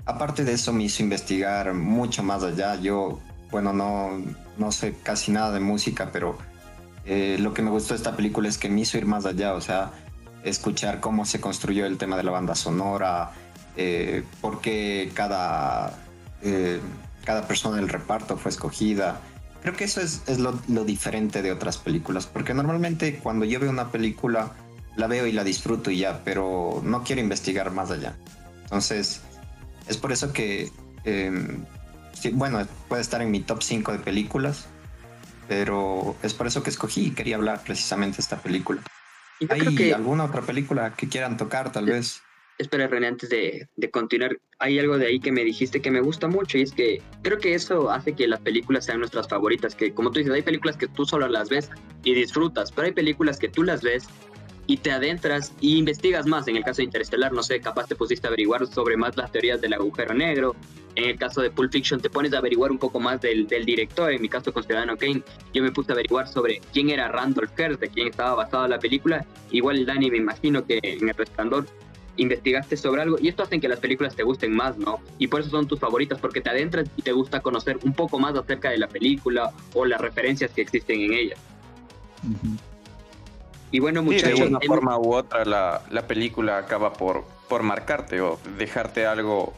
aparte de eso me hizo investigar mucho más allá. Yo, bueno, no, no sé casi nada de música, pero eh, lo que me gustó de esta película es que me hizo ir más allá, o sea, escuchar cómo se construyó el tema de la banda sonora, eh, por qué cada, eh, cada persona del reparto fue escogida. Creo que eso es, lo, diferente de otras películas, porque normalmente cuando yo veo una película, la veo y la disfruto y ya, pero no quiero investigar más allá. Entonces, es por eso que, bueno, puede estar en mi top 5 de películas, pero es por eso que escogí y quería hablar precisamente de esta película. ¿Hay alguna otra película que quieran tocar, tal vez? Espera, René, antes de, de, continuar, hay algo de ahí que me dijiste que me gusta mucho y es que creo que eso hace que las películas sean nuestras favoritas, que como tú dices, hay películas que tú solo las ves y disfrutas, pero hay películas que tú las ves y te adentras y investigas más. En el caso de Interestelar, no sé, capaz te pusiste a averiguar sobre más las teorías del agujero negro. En el caso de Pulp Fiction, te pones a averiguar un poco más del, del director. En mi caso con Ciudadano Kane, yo me puse a averiguar sobre quién era Randolph Hearst, de quién estaba basada la película. Igual, Dani, me imagino que en El Resplandor investigaste sobre algo y esto hace que las películas te gusten más, ¿no? Y por eso son tus favoritas, porque te adentras y te gusta conocer un poco más acerca de la película o las referencias que existen en ella. Y bueno, muchachos. de una forma u otra, la, la, película acaba por, por marcarte o dejarte algo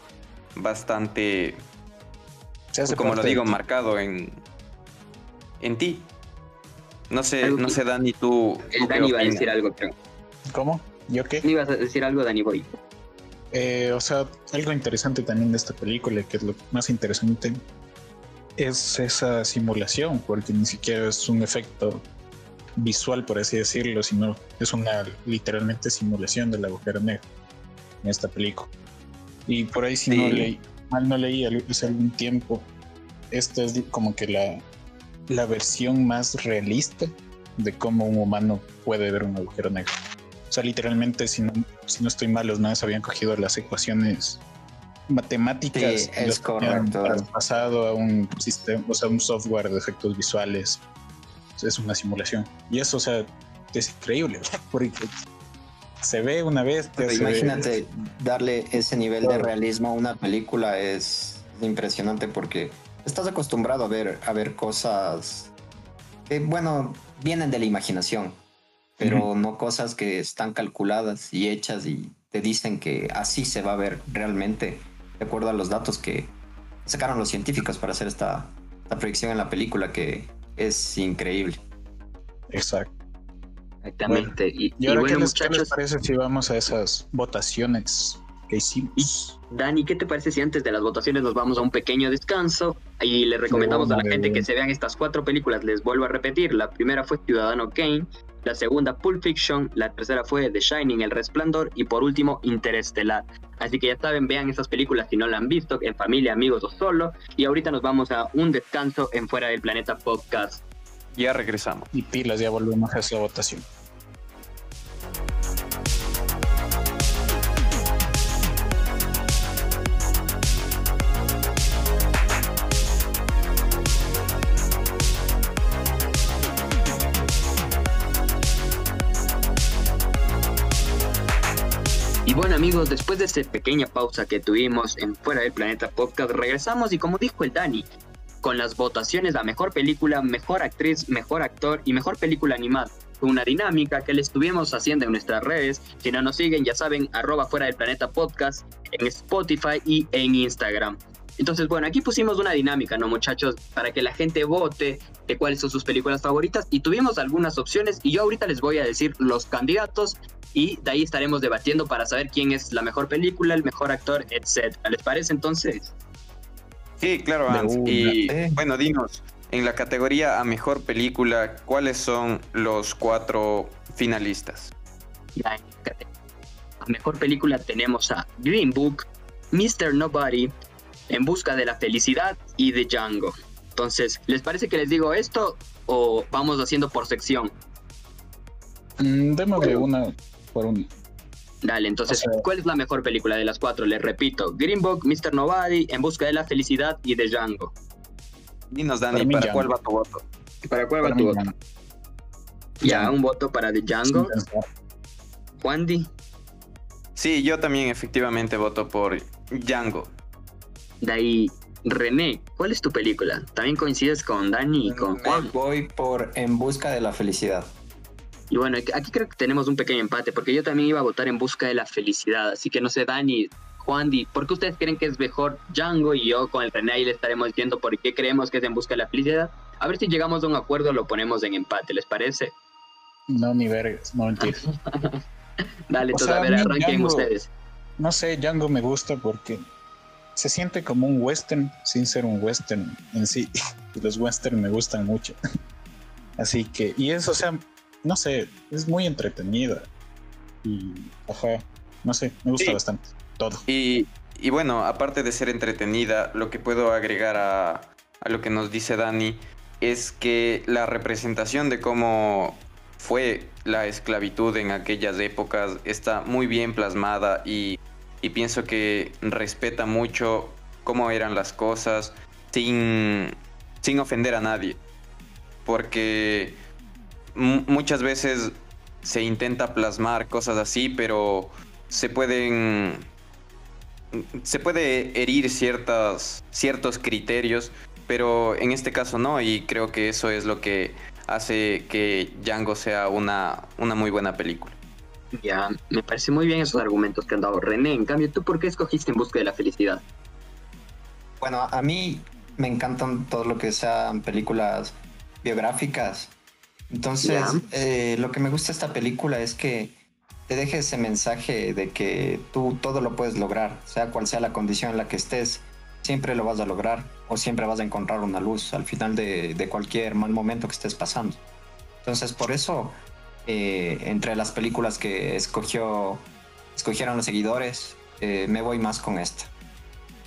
bastante. como lo digo, marcado en, en ti. No sé, no sé, Dani, tú. El Dani iba a decir algo, creo. ¿Cómo? ¿Yo qué? ¿Me ibas a decir algo, Dani Boy? Eh, o sea, algo interesante también de esta película, que es lo más interesante, es esa simulación, porque ni siquiera es un efecto visual, por así decirlo, sino es una literalmente simulación del agujero negro en esta película. Y por ahí, si no leí, mal no leí hace algún tiempo, esta es como que la, la versión más realista de cómo un humano puede ver un agujero negro. O sea, literalmente, si no, si no estoy mal, los manes habían cogido las ecuaciones matemáticas y es correcto. pasado a un sistema, o sea, un software de efectos visuales es una simulación. Y eso, o sea, es increíble, porque se ve una vez. imagínate darle ese nivel de realismo a una película es impresionante porque estás acostumbrado a ver, a ver cosas que, bueno, vienen de la imaginación, pero no cosas que están calculadas y hechas y te dicen que así se va a ver realmente, de acuerdo a los datos que sacaron los científicos para hacer esta, esta proyección en la película que es increíble. Exacto. Exactamente. y, ahora, ¿qué, les, parece si vamos a esas votaciones que hicimos? Dani, ¿qué te parece si antes de las votaciones nos vamos a un pequeño descanso y le recomendamos a la gente que se vean estas cuatro películas? Les vuelvo a repetir, la primera fue Ciudadano Kane, la segunda Pulp Fiction, la tercera fue The Shining, El Resplandor y por último Interestelar. Así que ya saben, vean esas películas si no la han visto, en familia, amigos o solo. Y ahorita nos vamos a un descanso en Fuera del Planeta Podcast. Ya regresamos. Y pilas, ya volvemos a esa votación. Amigos, después de esta pequeña pausa que tuvimos en Fuera del Planeta Podcast, regresamos y como dijo el Dani, con las votaciones a mejor película, mejor actriz, mejor actor y mejor película animada. una dinámica que le estuvimos haciendo en nuestras redes. Si no nos siguen, ya saben, arroba fuera del planeta podcast en Spotify y en Instagram. Entonces, bueno, aquí pusimos una dinámica, ¿no, muchachos? Para que la gente vote de cuáles son sus películas favoritas y tuvimos algunas opciones y yo ahorita les voy a decir los candidatos y de ahí estaremos debatiendo para saber quién es la mejor película, el mejor actor, etc. ¿Les parece entonces? Sí, claro, Hans. Y bueno, dinos, en la categoría a mejor película, ¿cuáles son los cuatro finalistas? Ya, a mejor película tenemos a Green Book, Mr. Nobody, En Busca de la Felicidad y The Django. Entonces, ¿les parece que les digo esto o vamos haciendo por sección? Mm, démosle una por un. Dale, entonces, ¿cuál es la mejor película de las cuatro? Les repito, Green Book, Mr. Nobody, En Busca de la Felicidad y The Django. Dinos, Dani, ¿para, cuál va tu voto? ¿Para cuál va tu voto? Ya, un voto para The Django. Juan Sí, yo también efectivamente voto por Django. De ahí, René, ¿cuál es tu película? ¿También coincides con Dani y con Juan? Voy por En Busca de la Felicidad. Y bueno, aquí creo que tenemos un pequeño empate, porque yo también iba a votar en busca de la felicidad. Así que no sé, Dani, Juan, ¿por qué ustedes creen que es mejor Django? Y yo con el René ahí le estaremos diciendo por qué creemos que es en busca de la felicidad. A ver si llegamos a un acuerdo, lo ponemos en empate, ¿les parece? No, ni vergas, no entiendo. Dale, a ver, arranquen ustedes. No sé, Django me gusta porque se siente como un western sin ser un western en sí. Los western me gustan mucho. Así que, y eso, o sea, no sé, es muy entretenida. Y, ajá, no sé, me gusta bastante. Todo. Y, y, bueno, aparte de ser entretenida, lo que puedo agregar a, a lo que nos dice Dani es que la representación de cómo fue la esclavitud en aquellas épocas está muy bien plasmada y, y pienso que respeta mucho cómo eran las cosas sin, sin ofender a nadie. Porque muchas veces se intenta plasmar cosas así, pero se pueden se puede herir ciertas, ciertos criterios, pero en este caso no, y creo que eso es lo que hace que Django sea una, una muy buena película. Ya, me parece muy bien esos argumentos que han dado René. En cambio, ¿tú por qué escogiste En Busca de la Felicidad? Bueno, a mí me encantan todo lo que sean películas biográficas entonces, eh, lo que me gusta de esta película es que te deje ese mensaje de que tú todo lo puedes lograr, sea cual sea la condición en la que estés, siempre lo vas a lograr o siempre vas a encontrar una luz al final de, cualquier mal momento que estés pasando. Entonces, por eso, eh, entre las películas que escogió, escogieron los seguidores, eh, me voy más con esta.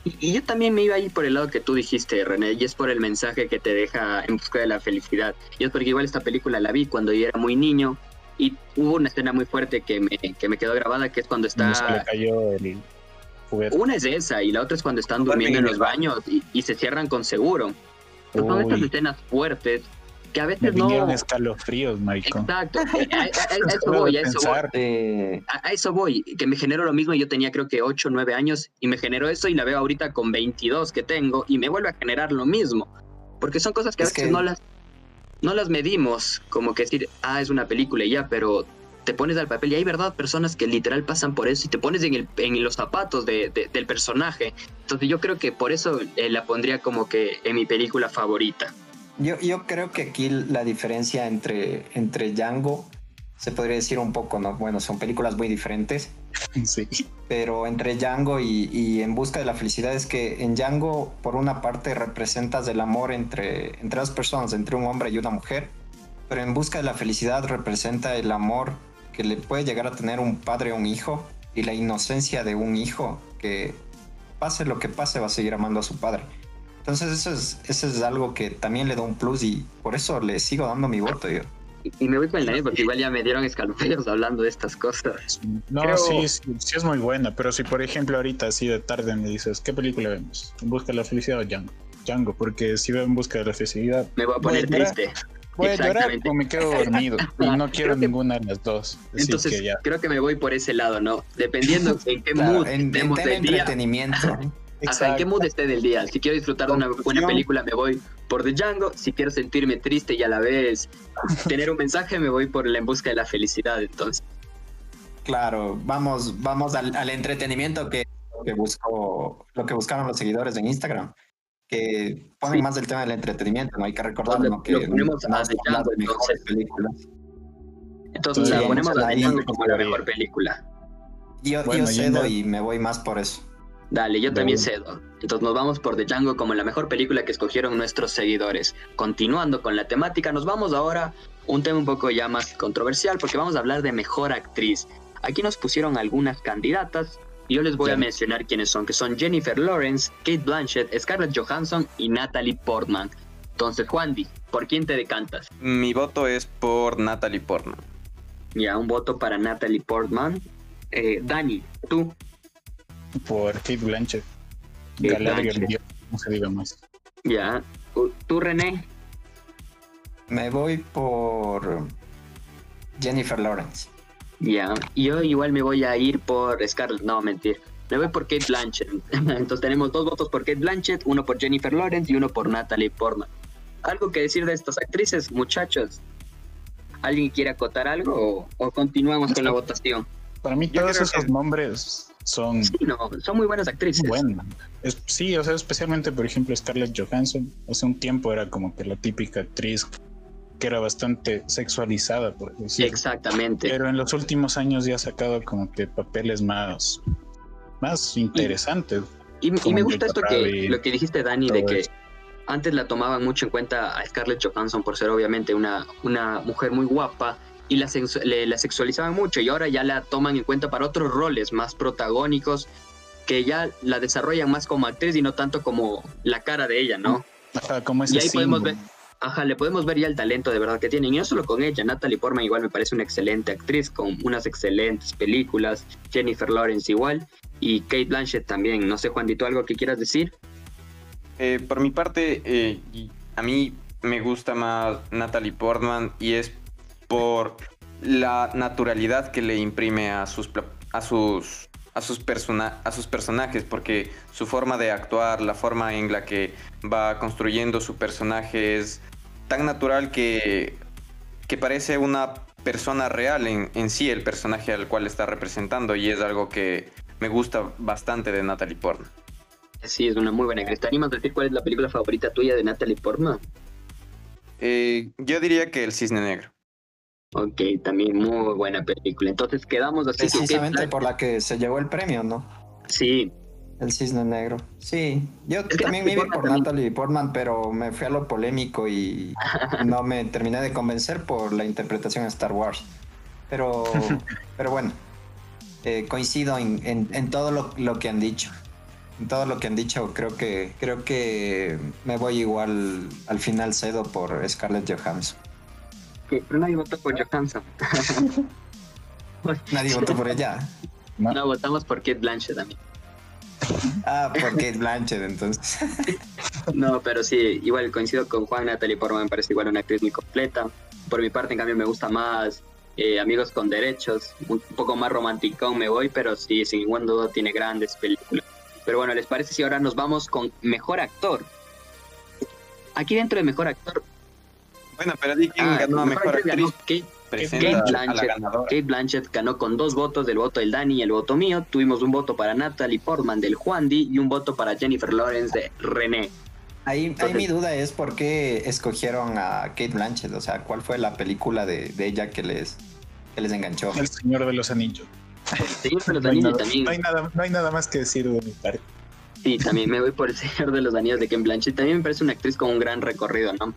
Y, yo también me iba a ir por el lado que tú dijiste, René, y es por el mensaje que te deja en busca de la felicidad. Y es porque igual esta película la vi cuando yo era muy niño y hubo una escena muy fuerte que me, que me quedó grabada, que es cuando está... le cayó el Una es esa y la otra es cuando están durmiendo en los baños y, se cierran con seguro. son estas escenas fuertes que a veces Me no. escalofríos, maricón. Exacto. A, eso voy, a eso voy. A, eso voy, que me generó lo mismo. Yo tenía creo que 8 o 9 años y me generó eso y la veo ahorita con 22 que tengo y me vuelve a generar lo mismo. Porque son cosas que a veces no las no las medimos, como que decir, ah, es una película y ya, pero te pones al papel y hay verdad personas que literal pasan por eso y te pones en, el, en los zapatos de, del personaje. Entonces yo creo que por eso eh, la pondría como que en mi película favorita. Yo, yo creo que aquí la diferencia entre, entre Django se podría decir un poco, ¿no? Bueno, son películas muy diferentes. Sí. Pero entre Django y, y, En Busca de la Felicidad es que en Django, por una parte, representas el amor entre, entre dos personas, entre un hombre y una mujer. Pero En Busca de la Felicidad representa el amor que le puede llegar a tener un padre o un hijo y la inocencia de un hijo que pase lo que pase va a seguir amando a su padre. Entonces eso es, eso es algo que también le da un plus y por eso le sigo dando mi voto yo. Y, me voy con el Dani porque igual ya me dieron escalofríos hablando de estas cosas. No, sí, sí, es muy buena, pero si por ejemplo ahorita así de tarde me dices, ¿qué película vemos? ¿En busca de la felicidad o Django? Django, porque si veo en busca de la felicidad... Me voy a poner triste. Voy a llorar o me quedo dormido. Y no quiero ninguna de las dos. Entonces, creo que me voy por ese lado, ¿no? Dependiendo en qué mood en, en, entretenimiento. Hasta en qué mood esté del día. Si quiero disfrutar de una buena película, me voy por The Django. Si quiero sentirme triste y a la vez tener un mensaje, me voy por la en busca de la felicidad. Entonces, Claro, vamos, vamos al, al entretenimiento que, que buscó, lo que buscaron los seguidores en Instagram, que ponen Sí. más del tema del entretenimiento, no hay que recordar Lo- ¿no? que lo ponemos no a The Django, entonces. películas. entonces la ponemos a a The ahí. Django como la mejor película. Yo, Bueno, yo yendo- cedo y me voy más por eso. Dale, yo también cedo. Entonces nos vamos por The Django como la mejor película que escogieron nuestros seguidores. Continuando con la temática, nos vamos ahora a un tema un poco ya más controversial porque vamos a hablar de mejor actriz. Aquí nos pusieron algunas candidatas y yo les voy a mencionar quiénes son, que son Jennifer Lawrence, Kate Blanchett, Scarlett Johansson y Natalie Portman. Entonces, Juandi, ¿por quién te decantas? Mi voto es por Natalie Portman. Ya, un voto para Natalie Portman. Eh, Dani, tú. Por Kate Blanchett. Kate Galadriel, Blanchett. Dios, no se diga más. Ya. Tú, René. Me voy por Jennifer Lawrence. Ya, yo igual me voy a ir por Scarlett, no, mentir. Me voy por Kate Blanchett. Entonces tenemos dos votos por Kate Blanchett, uno por Jennifer Lawrence y uno por Natalie Portman. ¿Algo que decir de estas actrices, muchachos? ¿Alguien quiere acotar algo o, o continuamos con la votación? Para mí todos esos que- nombres son Sí, no, son muy buenas actrices. buenos. Es- sí, o sea, especialmente, por ejemplo, Scarlett Johansson. Hace un tiempo era como que la típica actriz que era bastante sexualizada, por decirlo. Exactamente. Pero en los últimos años ya ha sacado como que papeles más, más interesantes. Y, y me gusta esto que lo que dijiste, Dani, de que eso. antes la tomaban mucho en cuenta a Scarlett Johansson por ser obviamente una, una mujer muy guapa y la, sexu- la sexualizaban mucho y ahora ya la toman en cuenta para otros roles más protagónicos que ya la desarrollan más como actriz y no tanto como la cara de ella, ¿no? Ajá, como ese Y ahí podemos ver, ajá, le podemos ver ya el talento de verdad que tienen. Y no solo con ella, Natalie Portman igual me parece una excelente actriz con unas excelentes películas, Jennifer Lawrence igual y Kate Blanchett también. No sé, Juanito, ¿algo que quieras decir? Eh, por mi parte, eh, a mí me gusta más Natalie Portman y es por la naturalidad que le imprime a sus a sus a sus persona- a sus personajes porque su forma de actuar, la forma en la que va construyendo su personaje es tan natural que que parece una persona real en, en sí el personaje al cual está representando y es algo que me gusta bastante de Natalie Portman. Sí, es una muy buena. ¿Te animas a decir cuál es la película favorita tuya de Natalie Portman? Eh, yo diría que El Cisne Negro. Ok, también muy buena película. Entonces quedamos así. Precisamente por la que se llevó el premio, ¿no? Sí, El cisne negro. Sí, yo también me iba por también- Natalie Portman, pero me fui a lo polémico y no me terminé de convencer por la interpretación de Star Wars. Pero, pero bueno, eh, coincido en, en- en todo lo, lo que han dicho. En todo lo que han dicho, creo que creo que me voy igual al final cedo por Scarlett Johansson. Que- pero nadie votó por Johansson. Nadie votó por ella. ¿no? No, votamos por Kate Blanchett también. Ah, por Kate Blanchett, entonces. No, pero sí, igual coincido con Juan. Natalie Portman me parece igual una actriz muy completa. Por mi parte, en cambio, me gusta más eh, Amigos con Derechos. Un poco más romanticón me voy, pero sí, sin ninguna duda tiene grandes películas. Pero bueno, ¿les parece si ahora nos vamos con Mejor Actor? Aquí dentro de Mejor Actor... Bueno, pero di quién ah, ganó a mejor actriz ganó actriz. Kate a la Blanchett. Kate Blanchett ganó con dos votos, del voto del Dani y el voto mío. Tuvimos un voto para Natalie Portman del Juan Di y un voto para Jennifer Lawrence de René. Ahí, ahí mi duda es por qué escogieron a Kate Blanchett, o sea, ¿cuál fue la película de, de ella que les, que les enganchó? El Señor de los Anillos. Señor de los No hay, Anillos nada, también. no hay nada- no hay nada más que decir de mi parte. Sí, también me voy por el Señor de los Anillos de Ken Blanchett. También me parece una actriz con un gran recorrido, ¿no?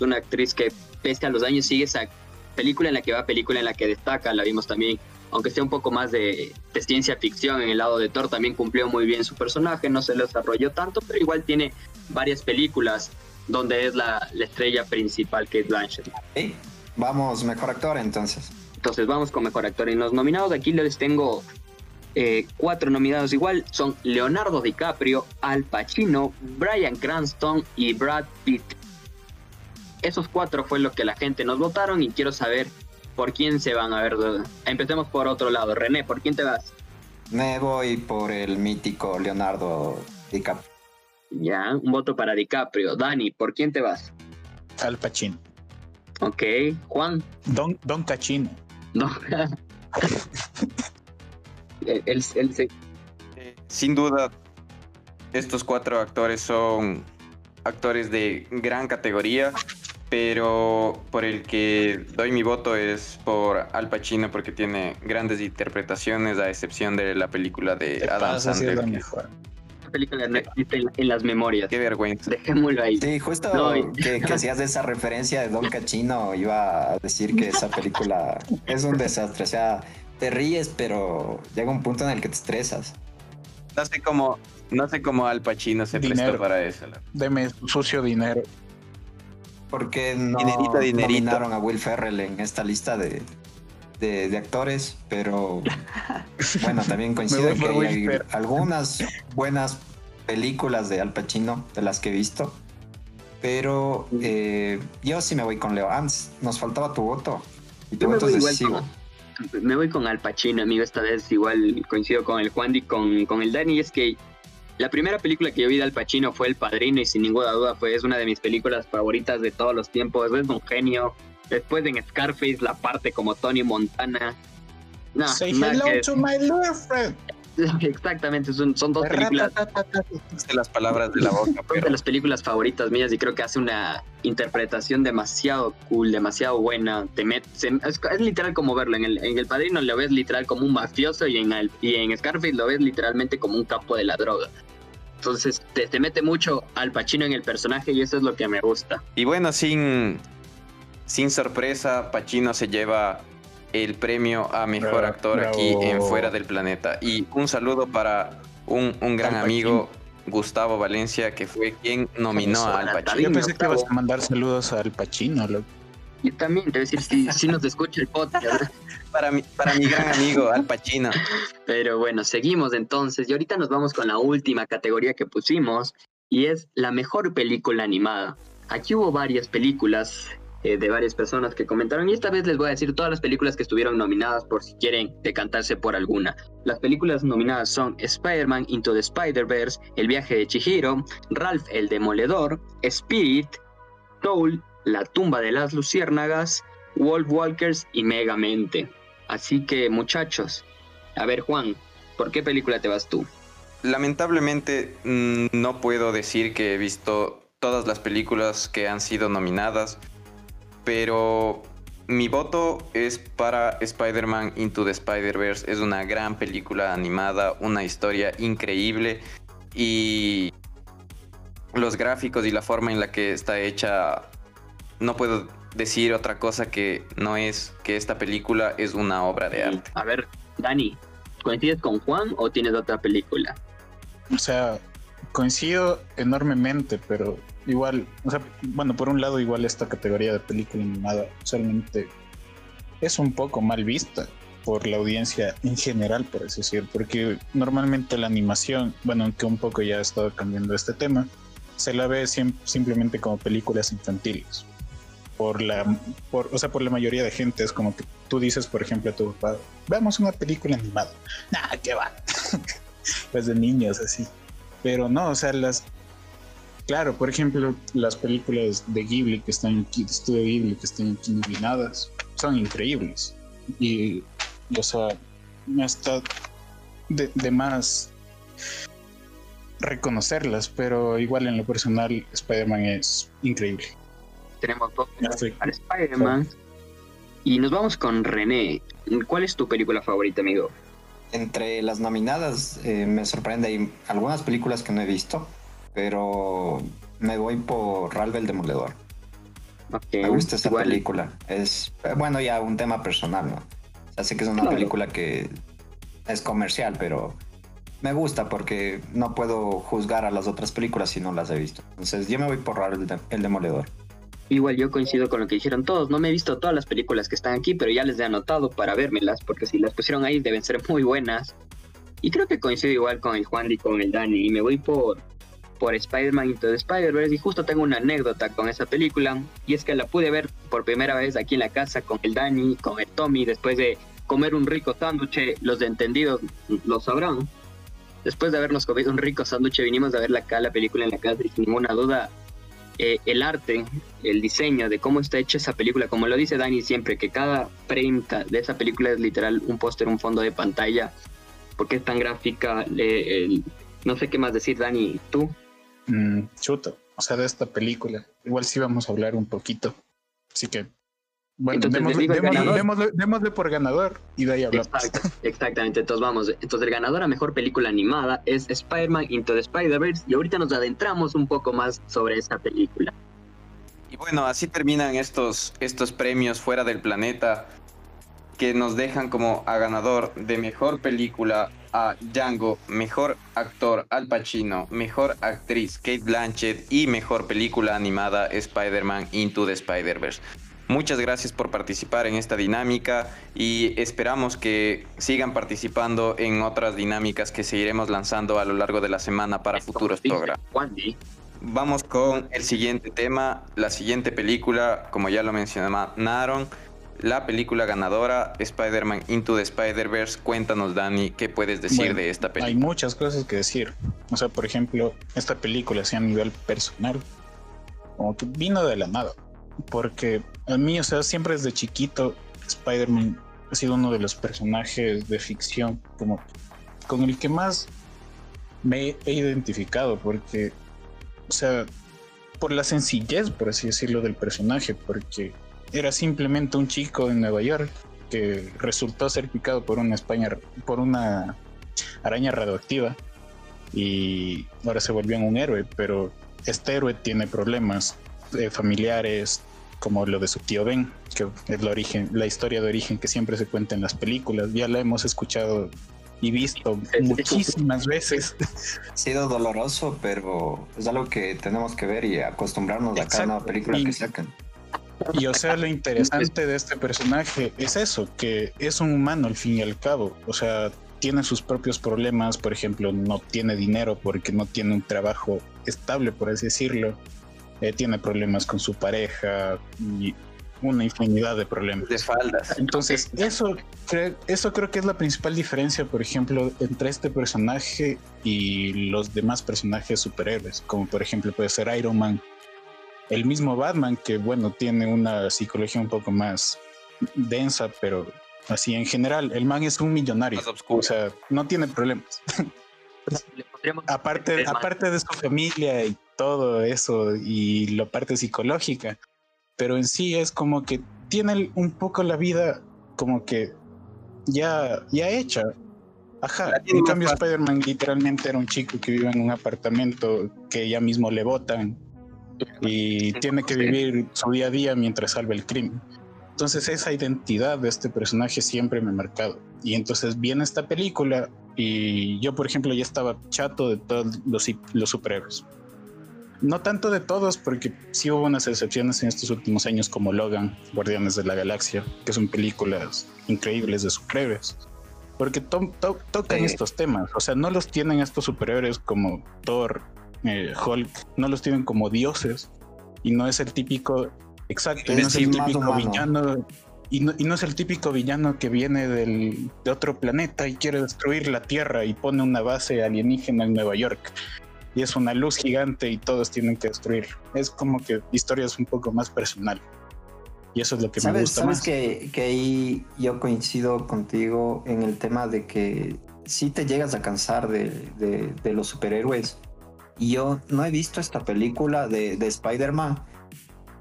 Es una actriz que, pese a los años, sigue esa película en la que va, película en la que destaca. La vimos también, aunque sea un poco más de, de ciencia ficción en el lado de Thor, también cumplió muy bien su personaje. No se lo desarrolló tanto, pero igual tiene varias películas donde es la, la estrella principal, Kate Blanchett. Ok, Vamos, mejor actor entonces. Entonces vamos con mejor actor. En los nominados aquí les tengo eh, cuatro nominados igual. Son Leonardo DiCaprio, Al Pacino, Brian Cranston y Brad Pitt. Esos cuatro fue lo que la gente nos votaron y quiero saber por quién se van a ver. Empecemos por otro lado. René, ¿por quién te vas? Me voy por el mítico Leonardo DiCaprio. Ya, un voto para DiCaprio. Dani, ¿por quién te vas? Al Pacino. Ok, Juan. Don, Don Cachino. No. el, el- el- se- Eh, Sin duda, estos cuatro actores son actores de gran categoría, pero por el que doy mi voto es por Al Pacino porque tiene grandes interpretaciones a excepción de la película de Te Adam pasa si es Sandler. la película no existe en, en las memorias. Qué vergüenza. Dejémoslo ahí. Sí, justo No, y- que, que hacías esa referencia de Don Cachino, iba a decir que esa película es un desastre. O sea, te ríes, pero llega un punto en el que te estresas. No sé cómo, no sé cómo Al Pacino se prestó Dinero. para eso. Deme sucio dinero. Porque no Dinerito, dinerito. nominaron a Will Ferrell en esta lista de, de, de actores, pero bueno, también coincido que hay Ferrell. algunas buenas películas de Al Pacino de las que he visto, pero eh, yo sí me voy con Leo. Hans, nos faltaba tu voto. Y tu Yo voto voy es decisivo. con, me voy con Al Pacino, amigo. Esta vez igual coincido con el Juan y con, con el Dani. Es que la primera película que yo vi de Al Pacino fue El Padrino y sin ninguna duda fue es una de mis películas favoritas de todos los tiempos. Es un genio. Después en Scarface la parte como Tony Montana. No, Say hello que- to my little friend. Exactamente, son, son dos películas Sé las palabras de la boca, pero de las películas favoritas mías y creo que hace una interpretación demasiado cool, demasiado buena. Te met- se- es, es literal como verlo. En el, en el Padrino lo ves literal como un mafioso y en, el, y en Scarface lo ves literalmente como un capo de la droga. Entonces te, te mete mucho al Pacino en el personaje y eso es lo que me gusta. Y bueno, sin, sin sorpresa, Pacino se lleva el premio a mejor Bravo, actor bravo. aquí en Fuera del Planeta. Y un saludo para un, un gran Al amigo, Gustavo Valencia, que fue quien nominó a Al Pacino. Yo pensé que ibas a mandar saludos al Pacino. loco. Y también te voy a decir si, si nos escucha el podcast. Para mi, para mi gran amigo, Al Pacino. Pero bueno, seguimos entonces y ahorita nos vamos con la última categoría que pusimos y es la mejor película animada. Aquí hubo varias películas eh, de varias personas que comentaron y esta vez les voy a decir todas las películas que estuvieron nominadas por si quieren decantarse por alguna. Las películas nominadas son Spider-Man Into the Spider-Verse, El viaje de Chihiro, Ralph el Demoledor, Spirit, Soul, La tumba de las luciérnagas, Wolf Walkers y Megamente. Así que muchachos, a ver, Juan, ¿por qué película te vas tú? Lamentablemente mm, no puedo decir que he visto todas las películas que han sido nominadas, pero mi voto es para Spider-Man Into the Spider-Verse. Es una gran película animada, una historia increíble y los gráficos y la forma en la que está hecha, no puedo decir otra cosa que no es que esta película es una obra de arte. A ver, Dani, ¿coincides con Juan o tienes otra película? O sea, coincido enormemente, pero igual, o sea, bueno, por un lado, igual esta categoría de película animada usualmente es un poco mal vista por la audiencia en general, por así decir, porque normalmente la animación, bueno, aunque un poco ya ha estado cambiando este tema, se la ve sim- simplemente como películas infantiles. Por la, por, o sea, por la mayoría de gente es como que tú dices, por ejemplo, a tu papá, veamos una película animada. Nah, qué va. pues de niños así. Pero no, o sea, las. Claro, por ejemplo, las películas de Ghibli que están aquí, de Estudio Ghibli que están aquí nominadas, son increíbles. Y, o sea, no está de, de más reconocerlas, pero igual en lo personal, Spider-Man es increíble. Tenemos dos para Spider-Man. Y nos vamos con René. ¿Cuál es tu película favorita, amigo? Entre las nominadas eh, me sorprende, hay algunas películas que no he visto, pero me voy por Ralph el Demoledor. Me gusta esta igual. película. Es, bueno, ya un tema personal, ¿no? O sé que es una Claro. película que es comercial, pero me gusta porque no puedo juzgar a las otras películas si no las he visto. Entonces, yo me voy por Ralph el, Dem- el Demoledor. Igual yo coincido con lo que dijeron todos. No me he visto todas las películas que están aquí, pero ya les he anotado para vérmelas, porque si las pusieron ahí deben ser muy buenas. Y creo que coincido igual con el Juan y con el Dani. Y me voy por, por Spider-Man Into the Spider-Verse. Y justo tengo una anécdota con esa película. Y es que la pude ver por primera vez aquí en la casa con el Dani, con el Tommy, después de comer un rico sándwich. Los de entendidos lo sabrán. después de habernos comido un rico sándwich, vinimos a ver la, la película en la casa y sin ninguna duda eh, el arte, el diseño de cómo está hecha esa película, como lo dice Dani siempre, que cada frame de esa película es literal un póster, un fondo de pantalla, porque es tan gráfica, no sé qué más decir Dani, ¿tú? Mm, chuto, o sea, de esta película, igual sí vamos a hablar un poquito, así que bueno, démosle, por ganador y de ahí hablamos. exactamente, entonces vamos. Entonces el ganador a mejor película animada es Spider-Man Into the Spider-Verse y ahorita nos adentramos un poco más sobre esa película. Y bueno, así terminan estos, estos premios fuera del planeta que nos dejan como a ganador de mejor película a Django, mejor actor Al Pacino, mejor actriz Kate Blanchett y mejor película animada Spider-Man Into the Spider-Verse. Muchas gracias por participar en esta dinámica y esperamos que sigan participando en otras dinámicas que seguiremos lanzando a lo largo de la semana para futuros programas. Vamos con el siguiente tema, la siguiente película, como ya lo mencionaron, la película ganadora, Spider-Man Into the Spider-Verse. Cuéntanos, Dani, ¿qué puedes decir de esta película? Hay muchas cosas que decir. O sea, por ejemplo, esta película, así a nivel personal, como que vino de la nada porque a mí, o sea, siempre desde chiquito Spider-Man ha sido uno de los personajes de ficción como con el que más me he identificado, porque, o sea, por la sencillez, por así decirlo, del personaje, porque era simplemente un chico en Nueva York que resultó ser picado por una España, por una araña radioactiva y ahora se volvió un héroe, pero este héroe tiene problemas eh, familiares, como lo de su tío Ben, que es la, origen, la historia de origen que siempre se cuenta en las películas. Ya la hemos escuchado y visto muchísimas veces. Ha sido doloroso, pero es algo que tenemos que ver y acostumbrarnos a cada nueva película que sacan. Y o sea, lo interesante de este personaje es eso, que es un humano al fin y al cabo. O sea, tiene sus propios problemas, por ejemplo, no tiene dinero porque no tiene un trabajo estable, por así decirlo. Eh, tiene problemas con su pareja y una infinidad de problemas. De faldas. Entonces, eso, eso creo que es la principal diferencia, por ejemplo, entre este personaje y los demás personajes superhéroes, como por ejemplo puede ser Iron Man, el mismo Batman, que bueno, tiene una psicología un poco más densa, pero así en general, el man es un millonario, o sea, no tiene problemas. aparte, aparte de su familia y todo eso y la parte psicológica, pero en sí es como que tiene un poco la vida como que ya, ya hecha. Ajá, en cambio Spider-Man literalmente era un chico que vive en un apartamento que ya mismo le botan y tiene que vivir su día a día mientras salva el crimen. Entonces esa identidad de este personaje siempre me ha marcado. Y entonces viene esta película y yo por ejemplo ya estaba chato de todos los, los superhéroes. No tanto de todos, porque sí hubo unas excepciones en estos últimos años como Logan, Guardianes de la Galaxia, que son películas increíbles de superhéroes. Porque tocan estos temas, o sea, no los tienen estos superhéroes como Thor, eh, Hulk, no los tienen como dioses, y no es el típico, exacto, no es el típico villano, y no, y no, es el típico villano que viene del, de otro planeta y quiere destruir la Tierra y pone una base alienígena en Nueva York y es una luz gigante y todos tienen que destruir. Es como que historia es un poco más personal. Y eso es lo que me gusta ¿sabes Que, que ahí yo coincido contigo en el tema de que si te llegas a cansar de, de, los superhéroes. Y yo no he visto esta película de, de Spider-Man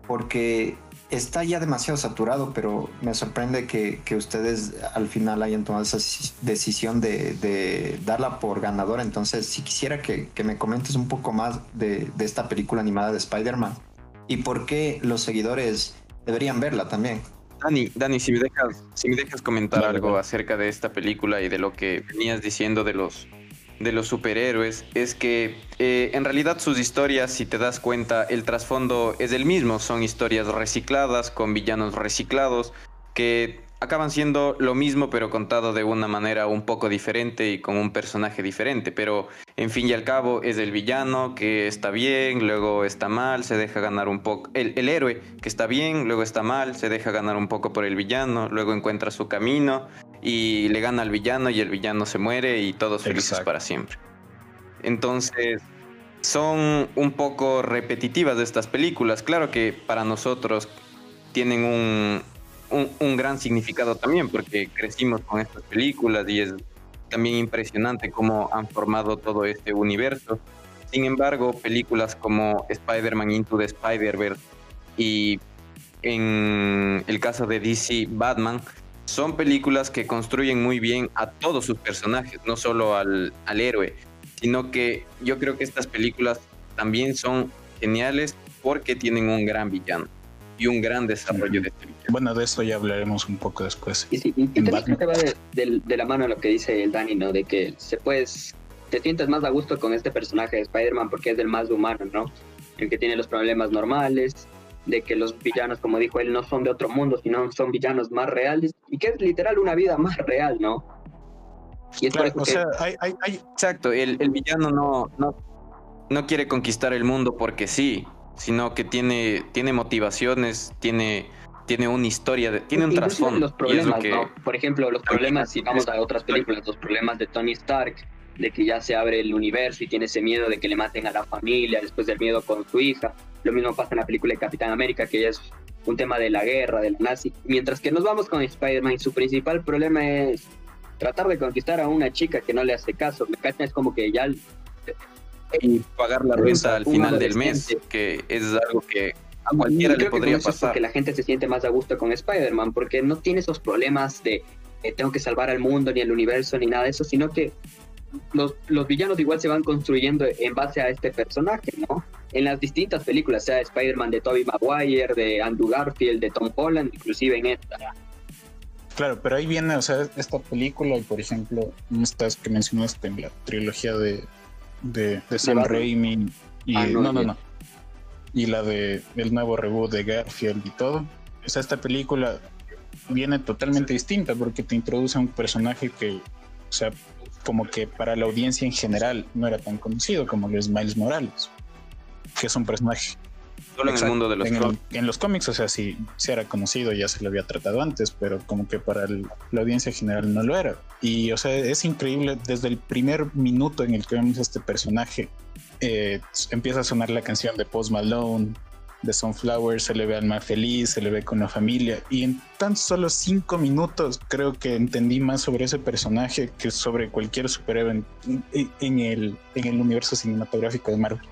porque está ya demasiado saturado, pero me sorprende que, ustedes al final hayan tomado esa decisión de, darla por ganadora. Entonces, si quisiera que, me comentes un poco más de, esta película animada de Spider-Man y por qué los seguidores deberían verla también. Dani, Dani, si me dejas, si me dejas comentar algo acerca de esta película y de lo que venías diciendo de los de los superhéroes es que eh, en realidad sus historias, si te das cuenta, el trasfondo es el mismo. Son historias recicladas, con villanos reciclados, que acaban siendo lo mismo pero contado de una manera un poco diferente y con un personaje diferente. Pero en fin y al cabo es el villano que está bien, luego está mal, se deja ganar un poco. El, el héroe que está bien, luego está mal, se deja ganar un poco por el villano, luego encuentra su camino y le gana al villano y el villano se muere y todos felices para siempre. Entonces, son un poco repetitivas de estas películas. Claro que para nosotros tienen un, un, gran significado también, porque crecimos con estas películas y es también impresionante cómo han formado todo este universo. Sin embargo, películas como Spider-Man Into the Spider-Verse y en el caso de DC Batman, son películas que construyen muy bien a todos sus personajes, no solo al, al héroe, sino que yo creo que estas películas también son geniales porque tienen un gran villano y un gran desarrollo de este villano. Bueno, de eso ya hablaremos un poco después. Y, sí, y, también va de, de, la mano lo que dice el Dani, ¿no? De que se puedes, te sientes más a gusto con este personaje de Spider-Man porque es el más humano, ¿no? El que tiene los problemas normales, de que los villanos, como dijo él, no son de otro mundo, sino son villanos más reales y que es literal una vida más real, ¿no? Y es o sea, hay, hay, hay... Exacto, el, el villano no, no, no quiere conquistar el mundo porque sí, sino que tiene, tiene motivaciones, tiene, tiene una historia, tiene un trasfondo. Los problemas, Por ejemplo, los problemas, si vamos a otras películas, los problemas de Tony Stark, de que ya se abre el universo y tiene ese miedo de que le maten a la familia, después del miedo con su hija. Lo mismo pasa en la película de Capitán América, que ya es un tema de la guerra, del nazi. Mientras que nos vamos con Spider-Man, su principal problema es tratar de conquistar a una chica que no le hace caso. Me es como que ya y pagar la renta al final del mes, que es algo que a cualquiera le podría pasar. Que la gente se siente más a gusto con Spider-Man, porque no tiene esos problemas de eh, tengo que salvar al mundo, ni el universo, ni nada de eso, sino que los, los villanos igual se van construyendo en base a este personaje, ¿no? En las distintas películas, sea Spider-Man de Tobey Maguire, de Andrew Garfield, de Tom Holland, inclusive en esta. Claro, pero ahí viene, o sea, esta película y por ejemplo, estas que mencionaste en la trilogía de de, de Sam Raimi y ah, no, no, no, Y la de el nuevo reboot de Garfield y todo. O sea, esta película viene totalmente distinta porque te introduce a un personaje que, o sea, como que para la audiencia en general no era tan conocido como lo es Miles Morales, que es un personaje Solo en el mundo de los cómics. En los cómics, o sea, si, si, era conocido, ya se lo había tratado antes, pero como que para la audiencia general no lo era. Y, o sea, es increíble desde el primer minuto en el que vemos a este personaje, eh, empieza a sonar la canción de Post Malone, de Sunflower, se le ve al más feliz, se le ve con la familia. Y en tan solo cinco minutos creo que entendí más sobre ese personaje que sobre cualquier superhéroe en, el, en el universo cinematográfico de Marvel.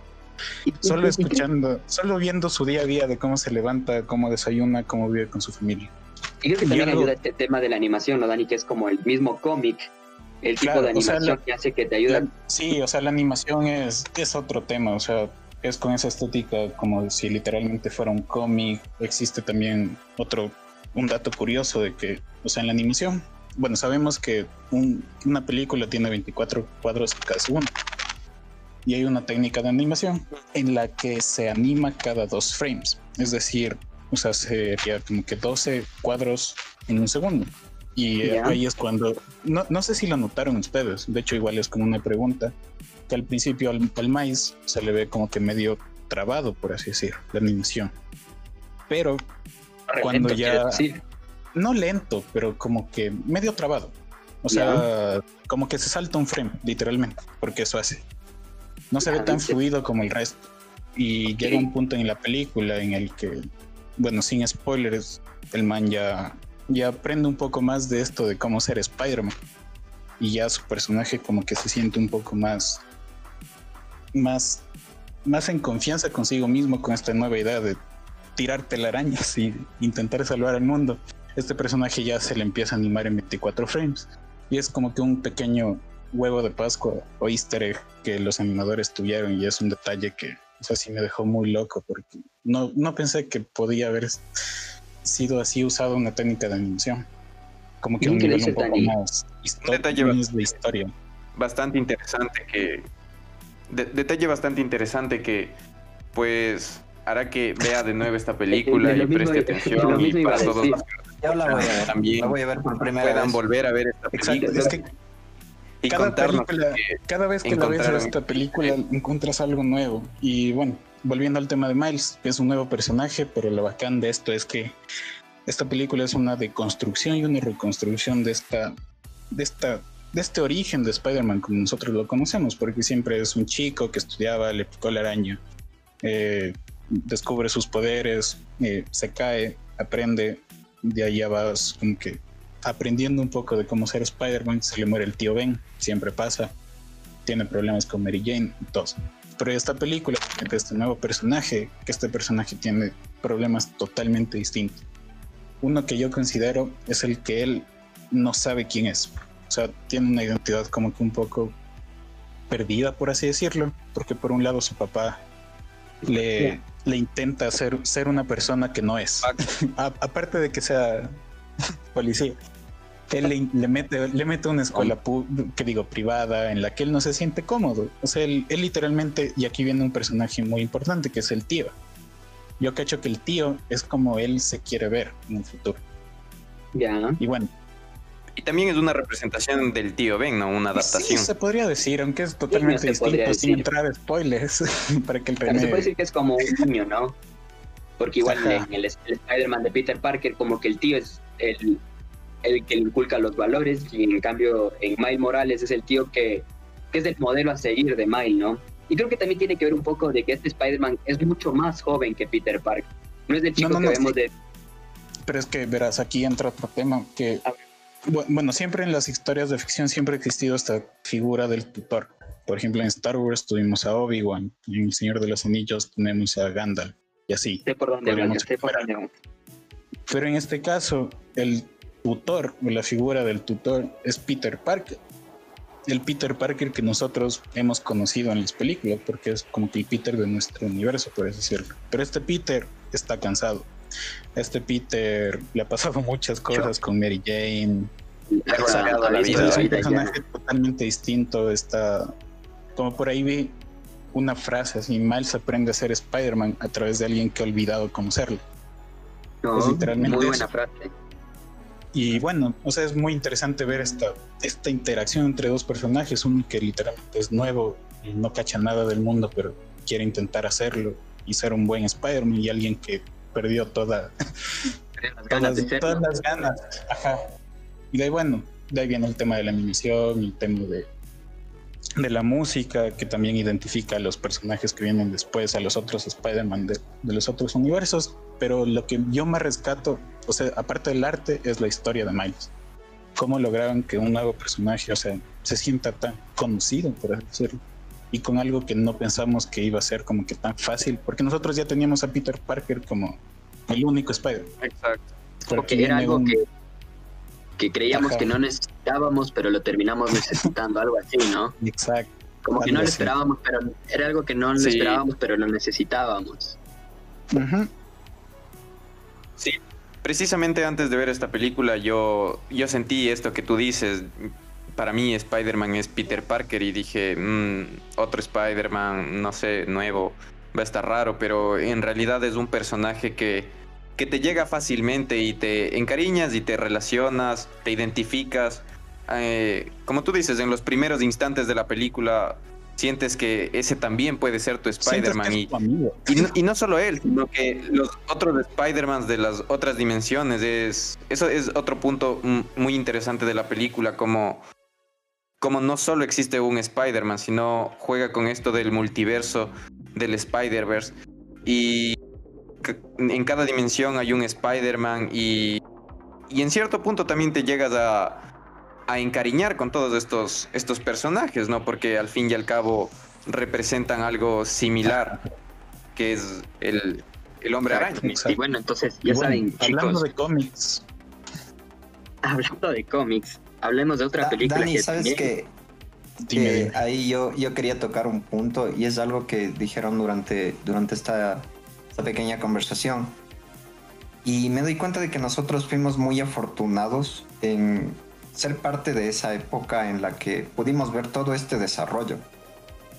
Solo escuchando, solo viendo su día a día de cómo se levanta, cómo desayuna, cómo vive con su familia. Y creo que también ayuda este tema de la animación, ¿no, Dani? Que es como el mismo cómic, el tipo de animación que hace que te ayuda. sí, o sea, la animación es, es otro tema, o sea, es con esa estética como si literalmente fuera un cómic. Existe también otro, un dato curioso de que, o sea, en la animación, bueno, sabemos que una película tiene 24 cuadros cada segundo y hay una técnica de animación en la que se anima cada dos frames, es decir, o sea, sería como que 12 cuadros en un segundo. Y ahí es cuando, no, no, sé si lo notaron ustedes, de hecho igual es como una pregunta, que al principio al, al maíz se le ve como que medio trabado, por así decir, la animación. Pero cuando ya... No lento, pero como que medio trabado. O sea, como que se salta un frame, literalmente, porque eso hace. No se ve tan fluido como el resto. Y llega un punto en la película en el que, bueno, sin spoilers, el man ya, ya aprende un poco más de esto de cómo ser Spider-Man. Y ya su personaje como que se siente un poco más, más, más en confianza consigo mismo con esta nueva idea de tirar telarañas y intentar salvar al mundo. Este personaje ya se le empieza a animar en 24 frames. Y es como que un pequeño huevo de Pascua o easter egg que los animadores tuvieron y es un detalle que o sea, sí me dejó muy loco porque no, no pensé que podía haber sido así usado una técnica de animación. Como que un nivel un poco más detalle de historia. Bastante interesante que... detalle bastante interesante que pues hará que vea de nuevo esta película y preste atención y para todos los que también voy a ver por primera puedan volver a ver esta película. Es que cada película, cada vez que la ves esta película encuentras algo nuevo. Y bueno, volviendo al tema de Miles, que es un nuevo personaje, pero lo bacán de esto es que esta película es una deconstrucción y una reconstrucción de esta, de esta, de este origen de Spider-Man como nosotros lo conocemos, porque siempre es un chico que estudiaba, le picó la araña, eh, descubre sus poderes, eh, se cae, aprende, de ahí ya vas como que aprendiendo un poco de cómo ser Spider-Man, se le muere el tío Ben, siempre pasa, tiene problemas con Mary Jane todo. Pero esta película, este nuevo personaje, que este personaje tiene problemas totalmente distintos. Uno que yo considero es el que él no sabe quién es. O sea, tiene una identidad como que un poco perdida, por así decirlo, porque por un lado su papá le, le intenta ser, ser una persona que no es. aparte de que sea policía. Él le, mete, le mete una escuela que digo privada en la que él no se siente cómodo. O sea, él, literalmente, y aquí viene un personaje muy importante que es el tío. Yo cacho que el tío es como él se quiere ver en un futuro. Ya. Y bueno, y también es una representación del tío Ben, ¿no? Una adaptación. Sí, se podría decir, aunque es totalmente distinto, sin entrar a spoilers, para que el Pero Se puede decir que es como un niño, ¿no? Porque igual en el, Spider-Man de Peter Parker, como que el tío es el, el que inculca los valores, y en cambio en Miles Morales es el tío que, que es el modelo a seguir de Miles, ¿no? Y creo que también tiene que ver un poco de que este Spider-Man es mucho más joven que Peter Parker. No es del chico que vemos de... Pero es que verás, aquí entra otro tema que bueno, siempre en las historias de ficción siempre ha existido esta figura del tutor. Por ejemplo, en Star Wars tuvimos a Obi-Wan, en El Señor de los Anillos tenemos a Gandalf, y así. Pero en este caso, el tutor, o la figura del tutor, es Peter Parker. El Peter Parker que nosotros hemos conocido en las películas, porque es como que el Peter de nuestro universo, por así decirlo. Pero este Peter está cansado este Peter le ha pasado muchas cosas con Mary Jane. Es un personaje totalmente distinto. Está como por ahí vi una frase así: Miles aprende a ser Spider-Man a través de alguien que ha olvidado cómo es literalmente muy buena frase. Y bueno, o sea, es muy interesante ver esta, esta interacción entre dos personajes, uno que literalmente es nuevo y no cacha nada del mundo, pero quiere intentar hacerlo y ser un buen Spider-Man, y alguien que perdió toda, todas, las ganas. Ajá. Y de ahí, bueno, de ahí viene el tema de la animación, el tema de, de la música, que también identifica a los personajes que vienen después, a los otros Spider-Man de, de, los otros universos. Pero lo que yo más rescato, o sea, aparte del arte, es la historia de Miles. Cómo lograron que un nuevo personaje, o sea, se sienta tan conocido, por así decirlo y con algo que no pensamos que iba a ser como que tan fácil, porque nosotros ya teníamos a Peter Parker como el único Spider. Exacto. Porque era algo que, que creíamos que no necesitábamos, pero lo terminamos necesitando, algo así, ¿no? Exacto. Como que no lo esperábamos, pero era algo que no lo esperábamos, pero lo necesitábamos. Sí, precisamente antes de ver esta película yo, yo sentí esto que tú dices para mí Spider-Man es Peter Parker y dije, mm, otro Spider-Man, no sé, nuevo, va a estar raro, pero en realidad es un personaje que, que te llega fácilmente y te encariñas y te relacionas, te identificas. Eh, como tú dices, en los primeros instantes de la película sientes que ese también puede ser tu Spider-Man. Y, y, no, solo él, sino que los otros Spider-Man de las otras dimensiones. Es, eso es otro punto muy interesante de la película, como como no solo existe un Spider-Man, sino juega con esto del multiverso del Spider-Verse. Y en cada dimensión hay un Spider-Man y, y, en cierto punto también te llegas a, a, encariñar con todos estos, estos personajes, ¿no? Porque al fin y al cabo representan algo similar, que es el, el hombre araña. Y bueno, entonces ya saben, chicos. Hablando de cómics. Hablando de cómics hablemos de otra película. Dani, ¿sabes que eh, ahí yo, yo quería tocar un punto y es algo que dijeron durante, durante esta, esta pequeña conversación. Y me doy cuenta de que nosotros fuimos muy afortunados en ser parte de esa época en la que pudimos ver todo este desarrollo.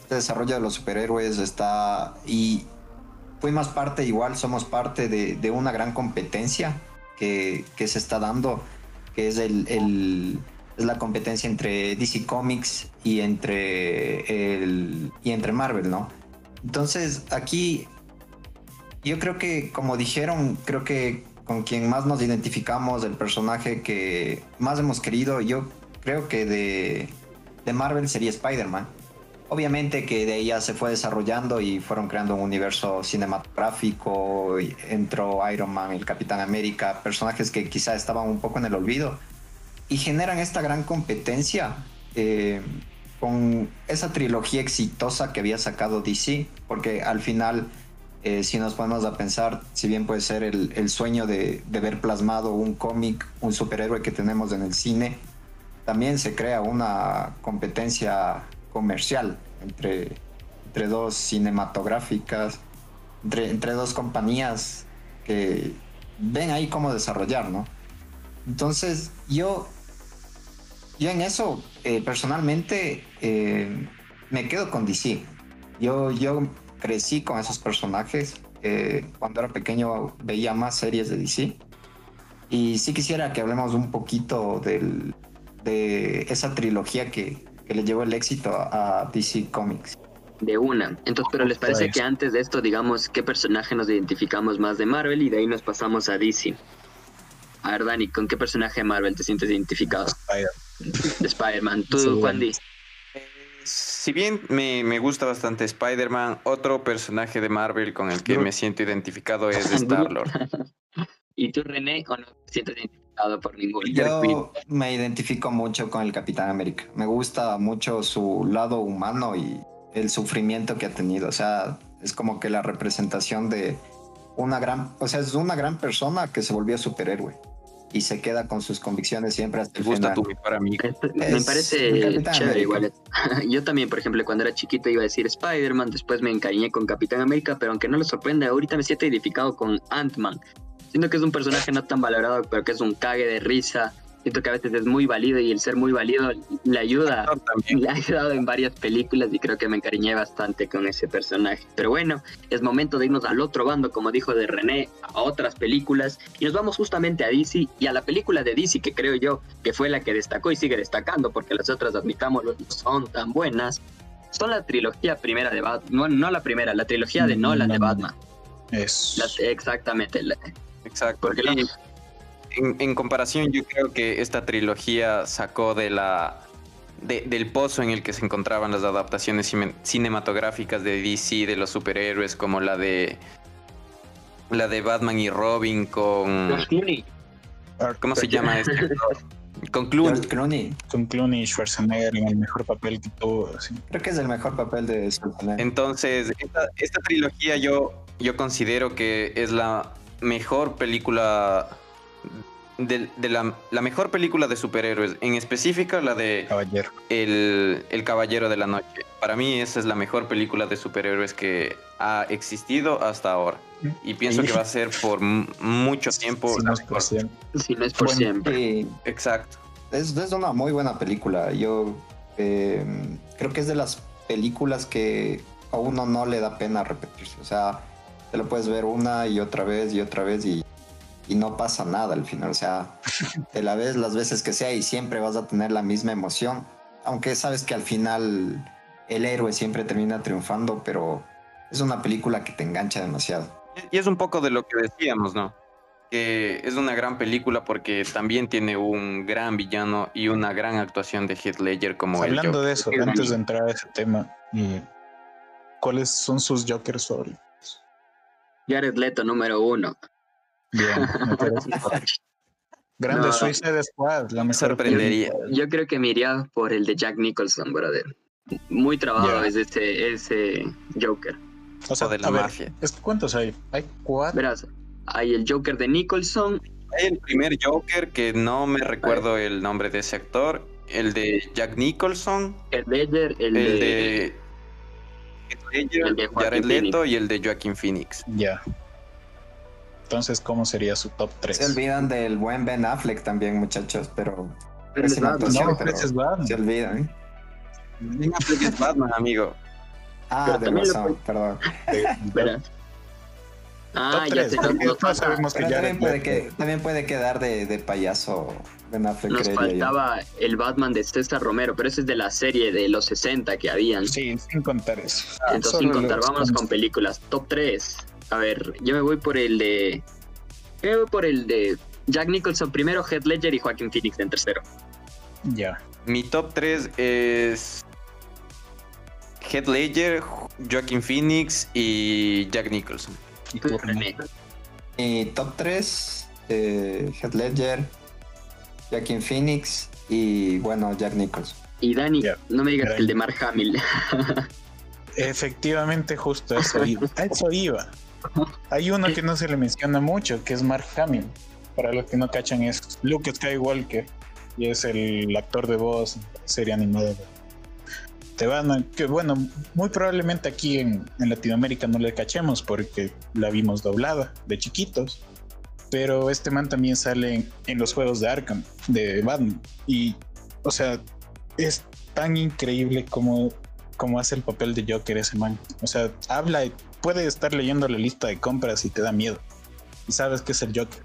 Este desarrollo de los superhéroes está y fuimos parte igual, somos parte de, de una gran competencia que, que se está dando que es, el, es la competencia entre DC Comics y entre, el, y entre Marvel, ¿no? Entonces aquí yo creo que, como dijeron, creo que con quien más nos identificamos, el personaje que más hemos querido, yo creo que de, de Marvel sería Spider-Man. Obviamente que de ella se fue desarrollando y fueron creando un universo cinematográfico, entró Iron Man, el Capitán América, personajes que quizá estaban un poco en el olvido y generan esta gran competencia eh, con esa trilogía exitosa que había sacado DC, porque al final, eh, si nos ponemos a pensar, si bien puede ser el, el sueño de, de ver plasmado un cómic, un superhéroe que tenemos en el cine, también se crea una competencia comercial entre, entre dos cinematográficas, entre, entre dos compañías que ven ahí cómo desarrollar, ¿no? Entonces, yo, yo en eso, eh, personalmente, eh, me quedo con DC. Yo, yo crecí con esos personajes. eh, cuando era pequeño veía más series de DC. Y sí quisiera que hablemos un poquito del, de esa trilogía que, que le llevó el éxito a, a DC Comics. De una. Entonces, pero ¿les parece que antes de esto, digamos, qué personaje nos identificamos más de Marvel y de ahí nos pasamos a DC? A ver, Dani, ¿con qué personaje de Marvel te sientes identificado? Spider- De Spider-Man. ¿Tú, Sí, Juan? Si bien me, me gusta bastante Spider-Man, otro personaje de Marvel con el que me siento identificado es Star-Lord. ¿Y tú, René, o no te sientes identificado por ningún? Yo me identifico mucho con el Capitán América. Me gusta mucho su lado humano y el sufrimiento que ha tenido. O sea, es como que la representación de una gran, o sea, es una gran persona que se volvió superhéroe y se queda con sus convicciones siempre hasta ¿Te el gusta final. tu mejor amigo? Esto- Me parece chévere igual. Yo también, por ejemplo, cuando era chiquito iba a decir Spider-Man, después me encariñé con Capitán América, pero aunque no le sorprende, ahorita me siento identificado con Ant-Man. Siento que es un personaje no tan valorado, pero que es un cague de risa. Siento que a veces es muy válido y el ser muy válido le ayuda le ha ayudado en varias películas y creo que me encariñé bastante con ese personaje. Pero bueno, es momento de irnos al otro bando, como dijo de René, a otras películas. Y nos vamos justamente a DC y a la película de DC que creo yo que fue la que destacó y sigue destacando, porque las otras, admitámoslo, no son tan buenas. Son la trilogía primera de Batman, no, no la primera, la trilogía de Mm, Nolan de. Batman. Es La- exactamente. la- Exacto. porque la- Y en, en comparación, yo creo que esta trilogía sacó de la de- del pozo en el que se encontraban las adaptaciones cine- cinematográficas de DC de los superhéroes, como la de la de Batman y Robin con Clooney. ¿cómo se llama este? Con Clooney. Con Clooney y Schwarzenegger en el mejor papel que tuvo. creo que es el mejor papel de Schwarzenegger. Entonces, esta, esta trilogía yo, yo considero que es la mejor película de, de la, la mejor película de superhéroes, en específica la de Caballero. el, el Caballero de la Noche. Para mí esa es la mejor película de superhéroes que ha existido hasta ahora. Y pienso que va a ser por mucho tiempo Si no es por cien. Si no es por Bueno, siempre. Sí, Exacto. es, es una muy buena película. Yo eh, creo que es de las películas que a uno no le da pena repetirse. O sea, te lo puedes ver una y otra vez y otra vez y, y no pasa nada al final. O sea, te la ves las veces que sea y siempre vas a tener la misma emoción. Aunque sabes que al final el héroe siempre termina triunfando, pero es una película que te engancha demasiado. Y es un poco de lo que decíamos, ¿no? Que es una gran película porque también tiene un gran villano y una gran actuación de Heath Ledger como el Hablando Joker. de eso, antes de entrar a ese tema, y ¿cuáles son sus Jokers favoritos? Jared Leto número uno. Bien, me parece. Grande No. Suicide Squad, la Me mejor sorprendería. película. Yo creo que me iría por el de Jack Nicholson, brother. Muy trabajado es ese, ese Joker. O sea, O de la ver, mafia. ¿cuántos hay? Hay cuatro. Verás, hay el Joker de Nicholson, Hay el primer Joker que no me recuerdo el nombre de ese actor. El de Jack Nicholson, el Ledger, el, el, de... de el de Jared Leto y el de Joaquin Phoenix. Ya. Entonces, ¿cómo sería su top 3? Se olvidan del buen Ben Affleck también, muchachos, pero Pero es Batman. No, pero es Batman. se olvidan. ¿eh? Ben Affleck es Batman, amigo. Ah, Pero de también lo razón, perdón. Verás. Ah, ya todos sabemos que Jared también puede, que, también puede quedar de, de payaso Ben Affleck. nos creería yo. faltaba el Batman de César Romero, pero ese es de la serie de los 60 que habían. Sí, sin contar eso. Entonces, Solo sin contar, vámonos con películas. Top 3. A ver, yo me voy por el de. Yo me voy por el de Jack Nicholson primero, Heath Ledger y Joaquin Phoenix en tercero. Ya. Mi top 3 es Heath Ledger, Joaquin Phoenix y Jack Nicholson. ¿Y tú, René? Mi top 3, eh, Heath Ledger, Joaquin Phoenix y bueno, Jack Nicholson. Y Dani, no me digas que el de Mark Hamill. Efectivamente, justo eso iba. A eso iba. Hay uno que no se le menciona mucho, que es Mark Hamill. Para los que no cachan, es Luke Skywalker. Y es el actor de voz en la serie animada Batman. Que bueno, muy probablemente aquí en, en Latinoamérica no le cachemos porque la vimos doblada de chiquitos. Pero este man también sale en, en los juegos de Arkham, de Batman. Y, o sea, es tan increíble como cómo hace el papel de Joker ese man. O sea, habla, puede estar leyendo la lista de compras y te da miedo. Y sabes que es el Joker.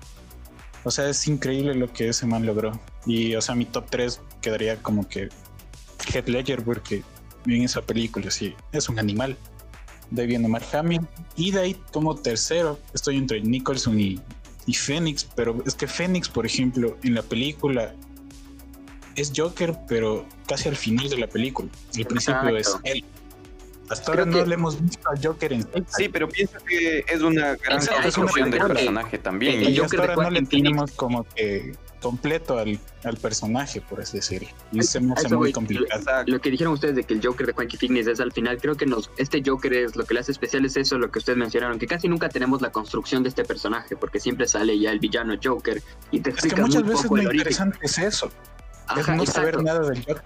O sea, es increíble lo que ese man logró. Y, o sea, mi top 3 quedaría como que Heath Ledger, porque en esa película sí, es un animal. De viene Mark Hamill. Y de ahí, como tercero, estoy entre Nicholson y, y Phoenix. Pero es que Phoenix, por ejemplo, en la película es Joker, pero casi al final de la película. Al principio es él. Hasta ahora Creo no que- le hemos visto al Joker en sí. Sí, pero pienso que es una gran construcción del personaje también. El Y Joker hasta ahora no le tenemos como que completo al, al personaje, por así decirlo. Y se me hace muy voy. complicado. Lo que dijeron ustedes de que el Joker de Joaquin Phoenix es al final, creo que nos, este Joker es lo que le hace especial es eso, lo que ustedes mencionaron, que casi nunca tenemos la construcción de este personaje, porque siempre sale ya el villano Joker y te Es que explica muchas muy veces poco lo interesante es eso, es Ajá, no exacto. saber nada del Joker.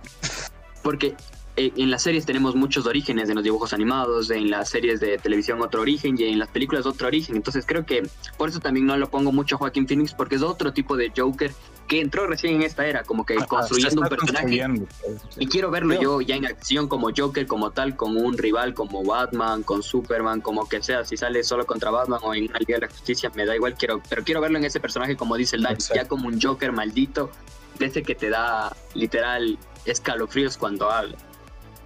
Porque en las series tenemos muchos orígenes, en los dibujos animados, en las series de televisión otro origen y en las películas otro origen. Entonces creo que por eso también no lo pongo mucho a Joaquin Phoenix, porque es otro tipo de Joker que entró recién en esta era, como que Ajá, construyendo se un personaje. construyendo, pues. Y quiero verlo yo ya en acción como Joker, como tal, como un rival, como Batman, con Superman, como que sea. Si sale solo contra Batman o en una Liga de la Justicia, me da igual, quiero, pero quiero verlo en ese personaje, como dice el Exacto. ya como un Joker maldito, de ese que te da literal escalofríos cuando habla.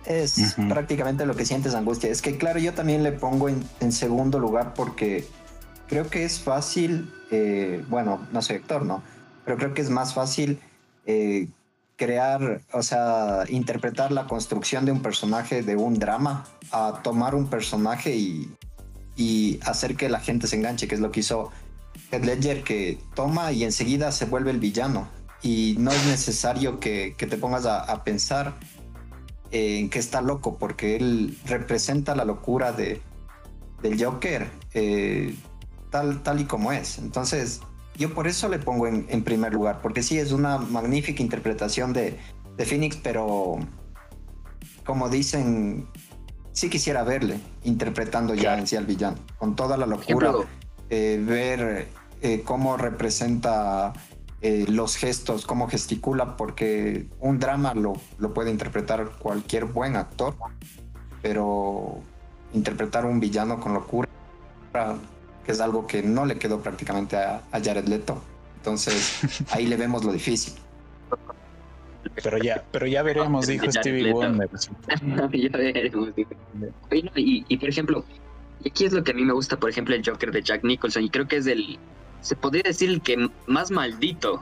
Es prácticamente lo que sientes angustia. Es que claro, yo también le pongo en, en segundo lugar porque creo que es fácil, eh, bueno, no soy actor, ¿no? Pero creo que es más fácil eh, crear, o sea, interpretar la construcción de un personaje de un drama a tomar un personaje y, y hacer que la gente se enganche, que es lo que hizo Heath Ledger, que toma y enseguida se vuelve el villano. Y no es necesario que, que te pongas a, a pensar en que está loco, porque él representa la locura de, del Joker eh, tal, tal y como es. Entonces, yo por eso le pongo en, en primer lugar, porque sí es una magnífica interpretación de, de Phoenix, pero como dicen, sí quisiera verle interpretando ya en sí al villano, con toda la locura, eh, ver eh, cómo representa eh, los gestos, cómo gesticula, porque un drama lo, lo puede interpretar cualquier buen actor, pero interpretar un villano con locura, que es algo que no le quedó prácticamente a, a Jared Leto. Entonces ahí le vemos lo difícil. Pero ya, pero ya veremos, dijo Ya, Stevie. Wonder. ya veremos. Oye, no, Y, y, por ejemplo, y aquí es lo que a mí me gusta, por ejemplo, el Joker de Jack Nicholson, y creo que es el, se podría decir el que más maldito,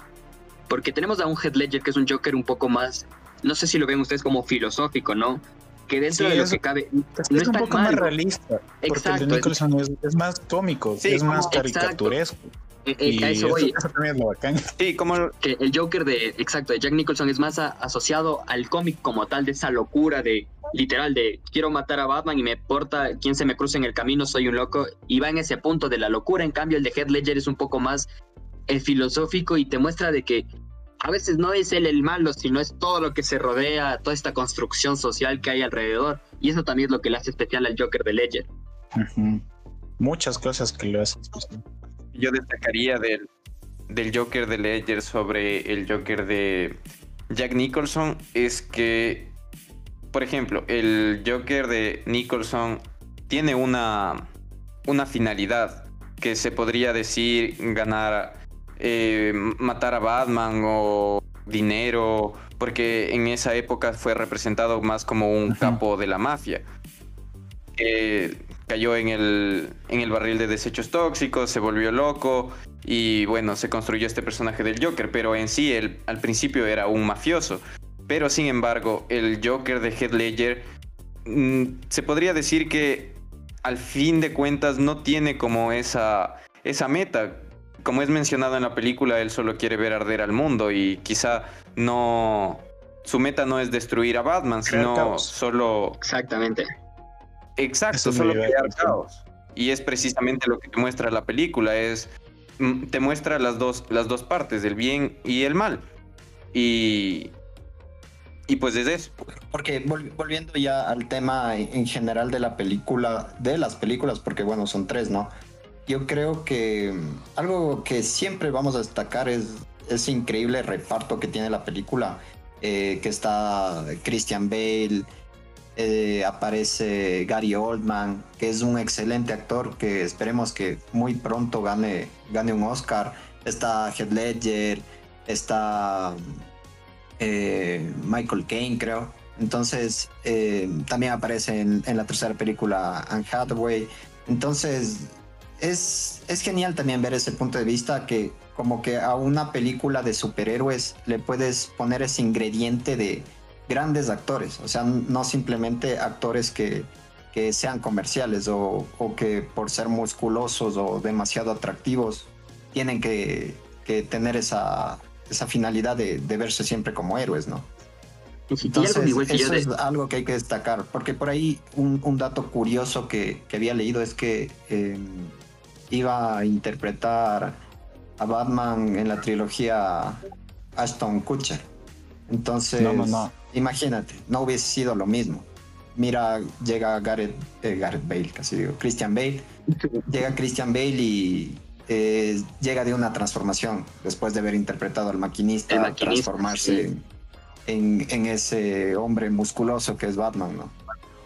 porque tenemos a un Heath Ledger que es un Joker un poco más, no sé si lo ven ustedes como filosófico, ¿no? Que dentro Sí, de lo es- que cabe, Es, no es es un poco más realista, porque Exacto, el de es- Nicholson es, es más cómico, Sí, es más como- caricaturesco. eh, eh, y a eso eso, voy. eso también es lo bacán. Sí, como que el Joker de, exacto, de Jack Nicholson es más a- asociado al cómic como tal, de esa locura de, literal, de quiero matar a Batman y me importa quién se me cruza en el camino, soy un loco, y va en ese punto de la locura, en cambio el de Heath Ledger es un poco más eh, filosófico y te muestra de que a veces no es él el malo, sino es todo lo que se rodea, toda esta construcción social que hay alrededor, y eso también es lo que le hace especial al Joker de Ledger. Muchas cosas que lo hacen. especial. yo destacaría del, del Joker de Ledger sobre el Joker de Jack Nicholson es que, por ejemplo, el Joker de Nicholson tiene una, una finalidad que se podría decir ganar, eh, matar a Batman o dinero, porque en esa época fue representado más como un capo de la mafia. Cayó en el, en el barril de desechos tóxicos, se volvió loco y bueno, se construyó este personaje del Joker, pero en sí él al principio era un mafioso. Pero sin embargo, el Joker de Heath Ledger mm, se podría decir que al fin de cuentas no tiene como esa, esa meta. Como es mencionado en la película, él solo quiere ver arder al mundo y quizá no... Su meta no es destruir a Batman, sino solo... Exactamente. Exacto, solo crear caos. Y es precisamente lo que te muestra la película, es mm, te muestra las dos, las dos partes, el bien y el mal. Y, y pues desde eso. Porque volviendo ya al tema en general de la película, de las películas, porque bueno, son tres, ¿no? Yo creo que mm, algo que siempre vamos a destacar es ese increíble reparto que tiene la película, eh, que está Christian Bale, eh, aparece Gary Oldman, que es un excelente actor que esperemos que muy pronto gane, gane un Oscar. Está Heath Ledger, está eh, Michael Caine, creo. Entonces, eh, también aparece en, la tercera película Anne Hathaway. Entonces, es, es genial también ver ese punto de vista que como que a una película de superhéroes le puedes poner ese ingrediente de, grandes actores, o sea, no simplemente actores que, sean comerciales o, que por ser musculosos o demasiado atractivos tienen que, tener esa, esa finalidad de, verse siempre como héroes, ¿no? Entonces, eso es algo que hay que destacar, porque por ahí un, dato curioso que, había leído es que em, iba a interpretar a Batman en la trilogía Ashton Kutcher. Entonces, no, no, no imagínate, no hubiese sido lo mismo. Mira, llega Gareth, eh, Gareth Bale, casi digo, Christian Bale. llega Christian Bale y eh, llega de una transformación después de haber interpretado al maquinista, transformarse en, ese hombre musculoso que es Batman, ¿no?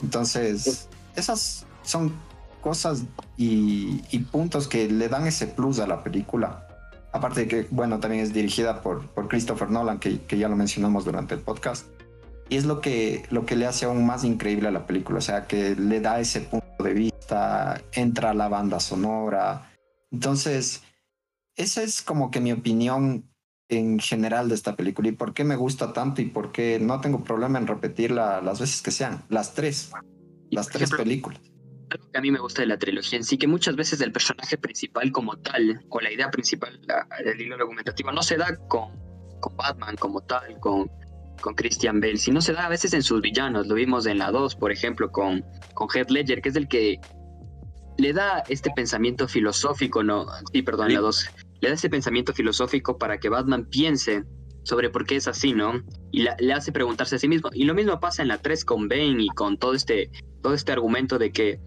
Entonces, esas son cosas y, puntos que le dan ese plus a la película. Aparte de que, bueno, también es dirigida por, por Christopher Nolan, que, que ya lo mencionamos durante el podcast. Y es lo que, lo que le hace aún más increíble a la película, o sea, que le da ese punto de vista, entra la banda sonora. Entonces, esa es como que mi opinión en general de esta película y por qué me gusta tanto y por qué no tengo problema en repetirla las veces que sean, las tres, las tres películas. Algo que a mí me gusta de la trilogía en sí, que muchas veces el personaje principal como tal, o la idea principal, el hilo argumentativo, no se da con, con Batman como tal, con, con Christian Bale, si no se da a veces en sus villanos, lo vimos en la 2, por ejemplo, con, con Heath Ledger, que es el que le da este pensamiento filosófico, no, sí, perdón, en la 2, le da ese pensamiento filosófico para que Batman piense sobre por qué es así, ¿no? Y le hace preguntarse a sí mismo. Y lo mismo pasa en la 3 con Bane y con todo este, todo este argumento de que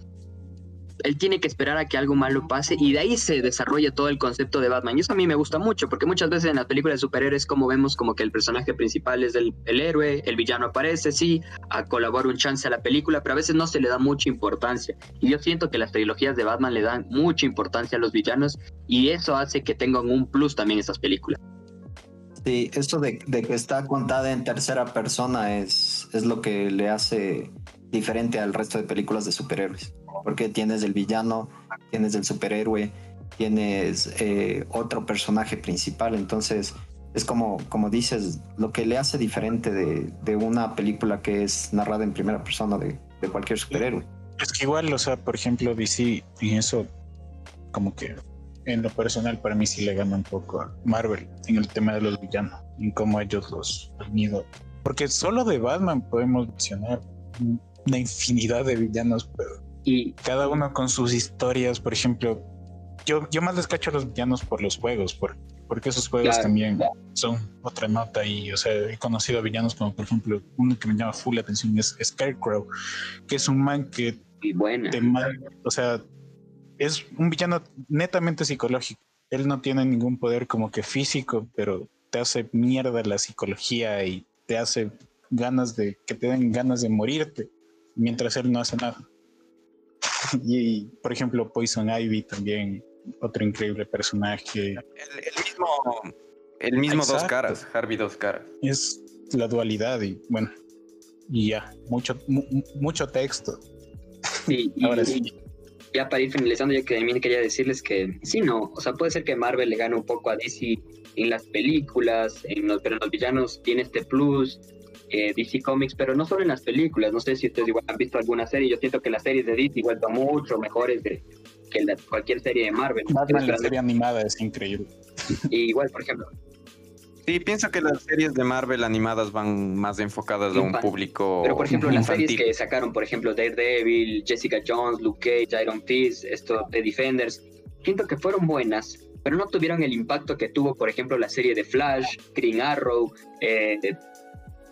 él tiene que esperar a que algo malo pase y de ahí se desarrolla todo el concepto de Batman. Y eso a mí me gusta mucho, porque muchas veces en las películas de superhéroes como vemos como que el personaje principal es el, héroe, el villano aparece, sí, a colaborar un chance a la película, pero a veces no se le da mucha importancia. Y yo siento que las trilogías de Batman le dan mucha importancia a los villanos y eso hace que tengan un plus también esas películas. Sí, esto de, de que está contada en tercera persona es, es lo que le hace diferente al resto de películas de superhéroes porque tienes el villano, tienes el superhéroe, tienes eh, otro personaje principal, entonces es como, como dices, lo que le hace diferente de, una película que es narrada en primera persona de, cualquier superhéroe. Es que igual, o sea, por ejemplo, DC en eso, como que en lo personal para mí sí le gana un poco a Marvel en el tema de los villanos, en cómo ellos los han ido. Porque solo de Batman podemos mencionar una infinidad de villanos, pero y cada uno con sus historias, por ejemplo, yo, yo más descacho a los villanos por los juegos, por, porque esos juegos también son otra nota y, o sea, he conocido a villanos como, por ejemplo, uno que me llama full la atención es Scarecrow, que es un man que te o sea, es un villano netamente psicológico. Él no tiene ningún poder como que físico, pero te hace mierda la psicología y te hace ganas de que te den ganas de morirte mientras él no hace nada. y, por ejemplo, Poison Ivy también, otro increíble personaje. El, mismo, el mismo dos caras, Harvey dos caras. Es la dualidad y bueno, y ya, mucho, mucho texto. Sí, Ahora sí. ya para ir finalizando, ya que también quería decirles que sí, no, o sea, puede ser que Marvel le gane un poco a DC en las películas, en los, pero en los villanos tiene este plus, eh, DC Comics, pero no solo en las películas, no sé si ustedes igual han visto alguna serie, yo siento que las series de DC igual son mucho mejores de, que la, cualquier serie de Marvel. Batman, la serie animada es increíble. Y igual, por ejemplo, Sí, pienso que las series de Marvel animadas van más enfocadas a un público Pero por ejemplo, las series que sacaron, por ejemplo, Daredevil, Jessica Jones, Luke Cage, Iron Fist, esto de Defenders, siento que fueron buenas, pero no tuvieron el impacto que tuvo, por ejemplo, la serie de Flash, Green Arrow, eh,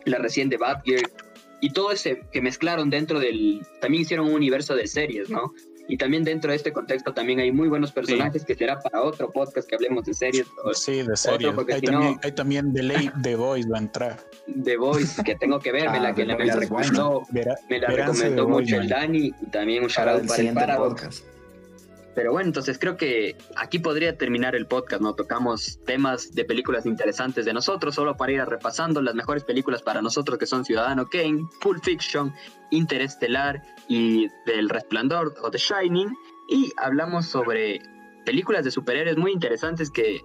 la reciente Batgirl, y todo ese que mezclaron dentro del... También hicieron un universo de series, ¿no? Y también dentro de este contexto también hay muy buenos personajes que será para otro podcast que hablemos de series. o Sí, de series. Hay si también, no- hay también The, Late, The Voice va a entrar. The Voice, que tengo que ver, me Ah, la, que The la- me la recomendó Verá, me la recomendó Voice, mucho el. Dani y también un shout Para el para el Paradox. podcast. Pero bueno, entonces creo que aquí podría terminar el podcast, ¿no? Tocamos temas de películas interesantes de nosotros, solo para ir repasando las mejores películas para nosotros que son Ciudadano Kane, Pulp Fiction, Interestelar y del Resplandor o The Shining. Y hablamos sobre películas de superhéroes muy interesantes que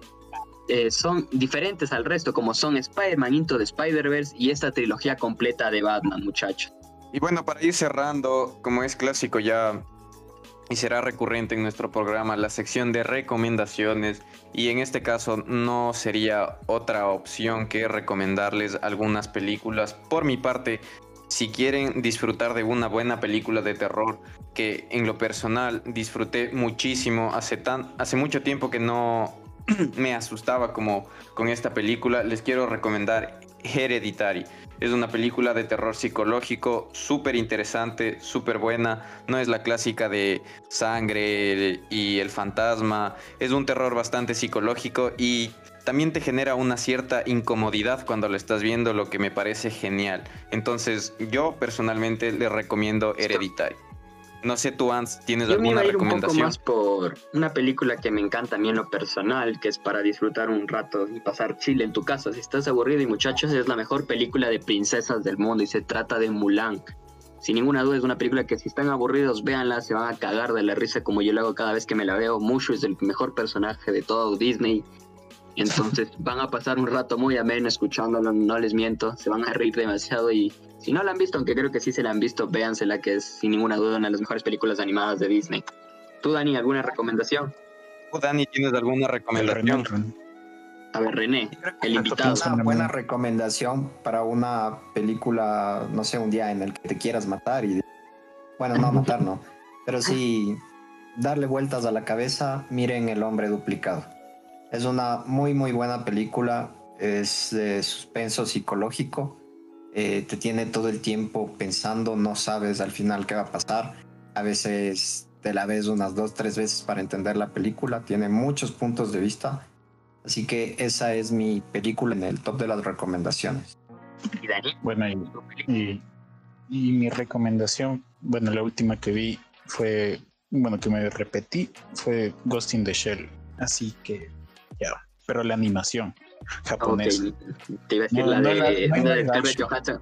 eh, son diferentes al resto, como son Spider-Man Into the Spider-Verse y esta trilogía completa de Batman, muchachos. Y bueno, para ir cerrando, como es clásico ya y será recurrente en nuestro programa, la sección de recomendaciones. Y en este caso no sería otra opción que recomendarles algunas películas. Por mi parte, si quieren disfrutar de una buena película de terror, que en lo personal disfruté muchísimo, hace, tan, hace mucho tiempo que no me asustaba como con esta película, les quiero recomendar Hereditary. Es una película de terror psicológico súper interesante, súper buena. No es la clásica de sangre y el fantasma. Es un terror bastante psicológico y también te genera una cierta incomodidad cuando lo estás viendo, lo que me parece genial. Entonces yo personalmente le recomiendo Hereditary. No sé tú, Ans, ¿tienes Yo me iba alguna a ir un poco recomendación? más por una película que me encanta a mí en lo personal, que es para disfrutar un rato y pasar chile en tu casa. Si estás aburrido y muchachos, es la mejor película de princesas del mundo y se trata de Mulan. Sin ninguna duda es una película que si están aburridos, véanla, se van a cagar de la risa como yo lo hago cada vez que me la veo. Mushu es el mejor personaje de todo Disney. Entonces van a pasar un rato muy ameno escuchándolo, no les miento, se van a reír demasiado y si no la han visto, aunque creo que sí se la han visto, véansela que es sin ninguna duda una de las mejores películas animadas de Disney. ¿Tú, Dani, alguna recomendación? ¿Tú, Dani, tienes alguna recomendación? René, A ver, René, el invitado. Una Una buena buena- recomendación para una película, no sé, un día en el que te quieras matar y... Bueno, no matar, no. Pero sí darle vueltas a la cabeza, miren El hombre duplicado. Es una muy, muy buena película. Es de suspenso psicológico. Eh, te tiene todo el tiempo pensando, no sabes al final qué va a pasar. A veces te la ves unas dos, tres veces para entender la película. Tiene muchos puntos de vista. Así que esa es mi película en el top de las recomendaciones. ¿Y Dani? Bueno, y, tu película? y, y mi recomendación, bueno, la última que vi fue, bueno, que me repetí, fue Ghost in the Shell. Así que, ya, pero la animación japonesa. Ok, te iba a decir No, la no de, la- no hay una de live Scarlett action. Johansson.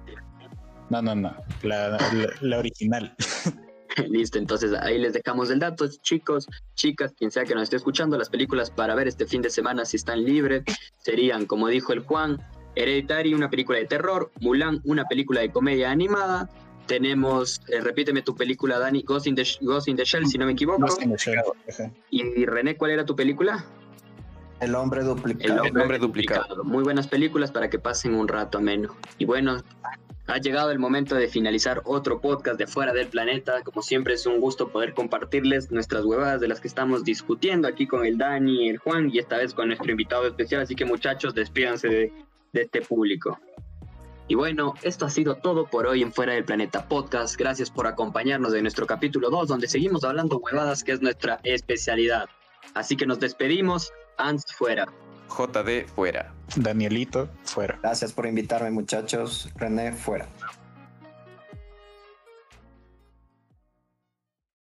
No, no, no, la, original. Listo, entonces ahí les dejamos el dato, chicos, chicas, quien sea que nos esté escuchando, las películas para ver este fin de semana si están libres serían, como dijo el Juan, Hereditary, una película de terror, Mulan, una película de comedia animada, tenemos, eh, repíteme tu película, Dani, Ghost in the, Ghost in the Shell, si no me equivoco, Ghost in the Shell. ajá. y René, ¿cuál era tu película? El hombre El duplicado. hombre, hombre duplicado. duplicado. Muy buenas películas para que pasen un rato ameno. Y bueno, ha llegado el momento de finalizar otro podcast de Fuera del Planeta. Como siempre es un gusto poder compartirles nuestras huevadas de las que estamos discutiendo aquí con el Dani y el Juan y esta vez con nuestro invitado especial. Así que muchachos, despídanse de, de este público. Y bueno, esto ha sido todo por hoy en Fuera del Planeta Podcast. Gracias por acompañarnos en nuestro capítulo 2, donde seguimos hablando huevadas, que es nuestra especialidad. Así que nos despedimos. Ans fuera. JD fuera. Danielito, fuera. Gracias por invitarme, muchachos. René, fuera.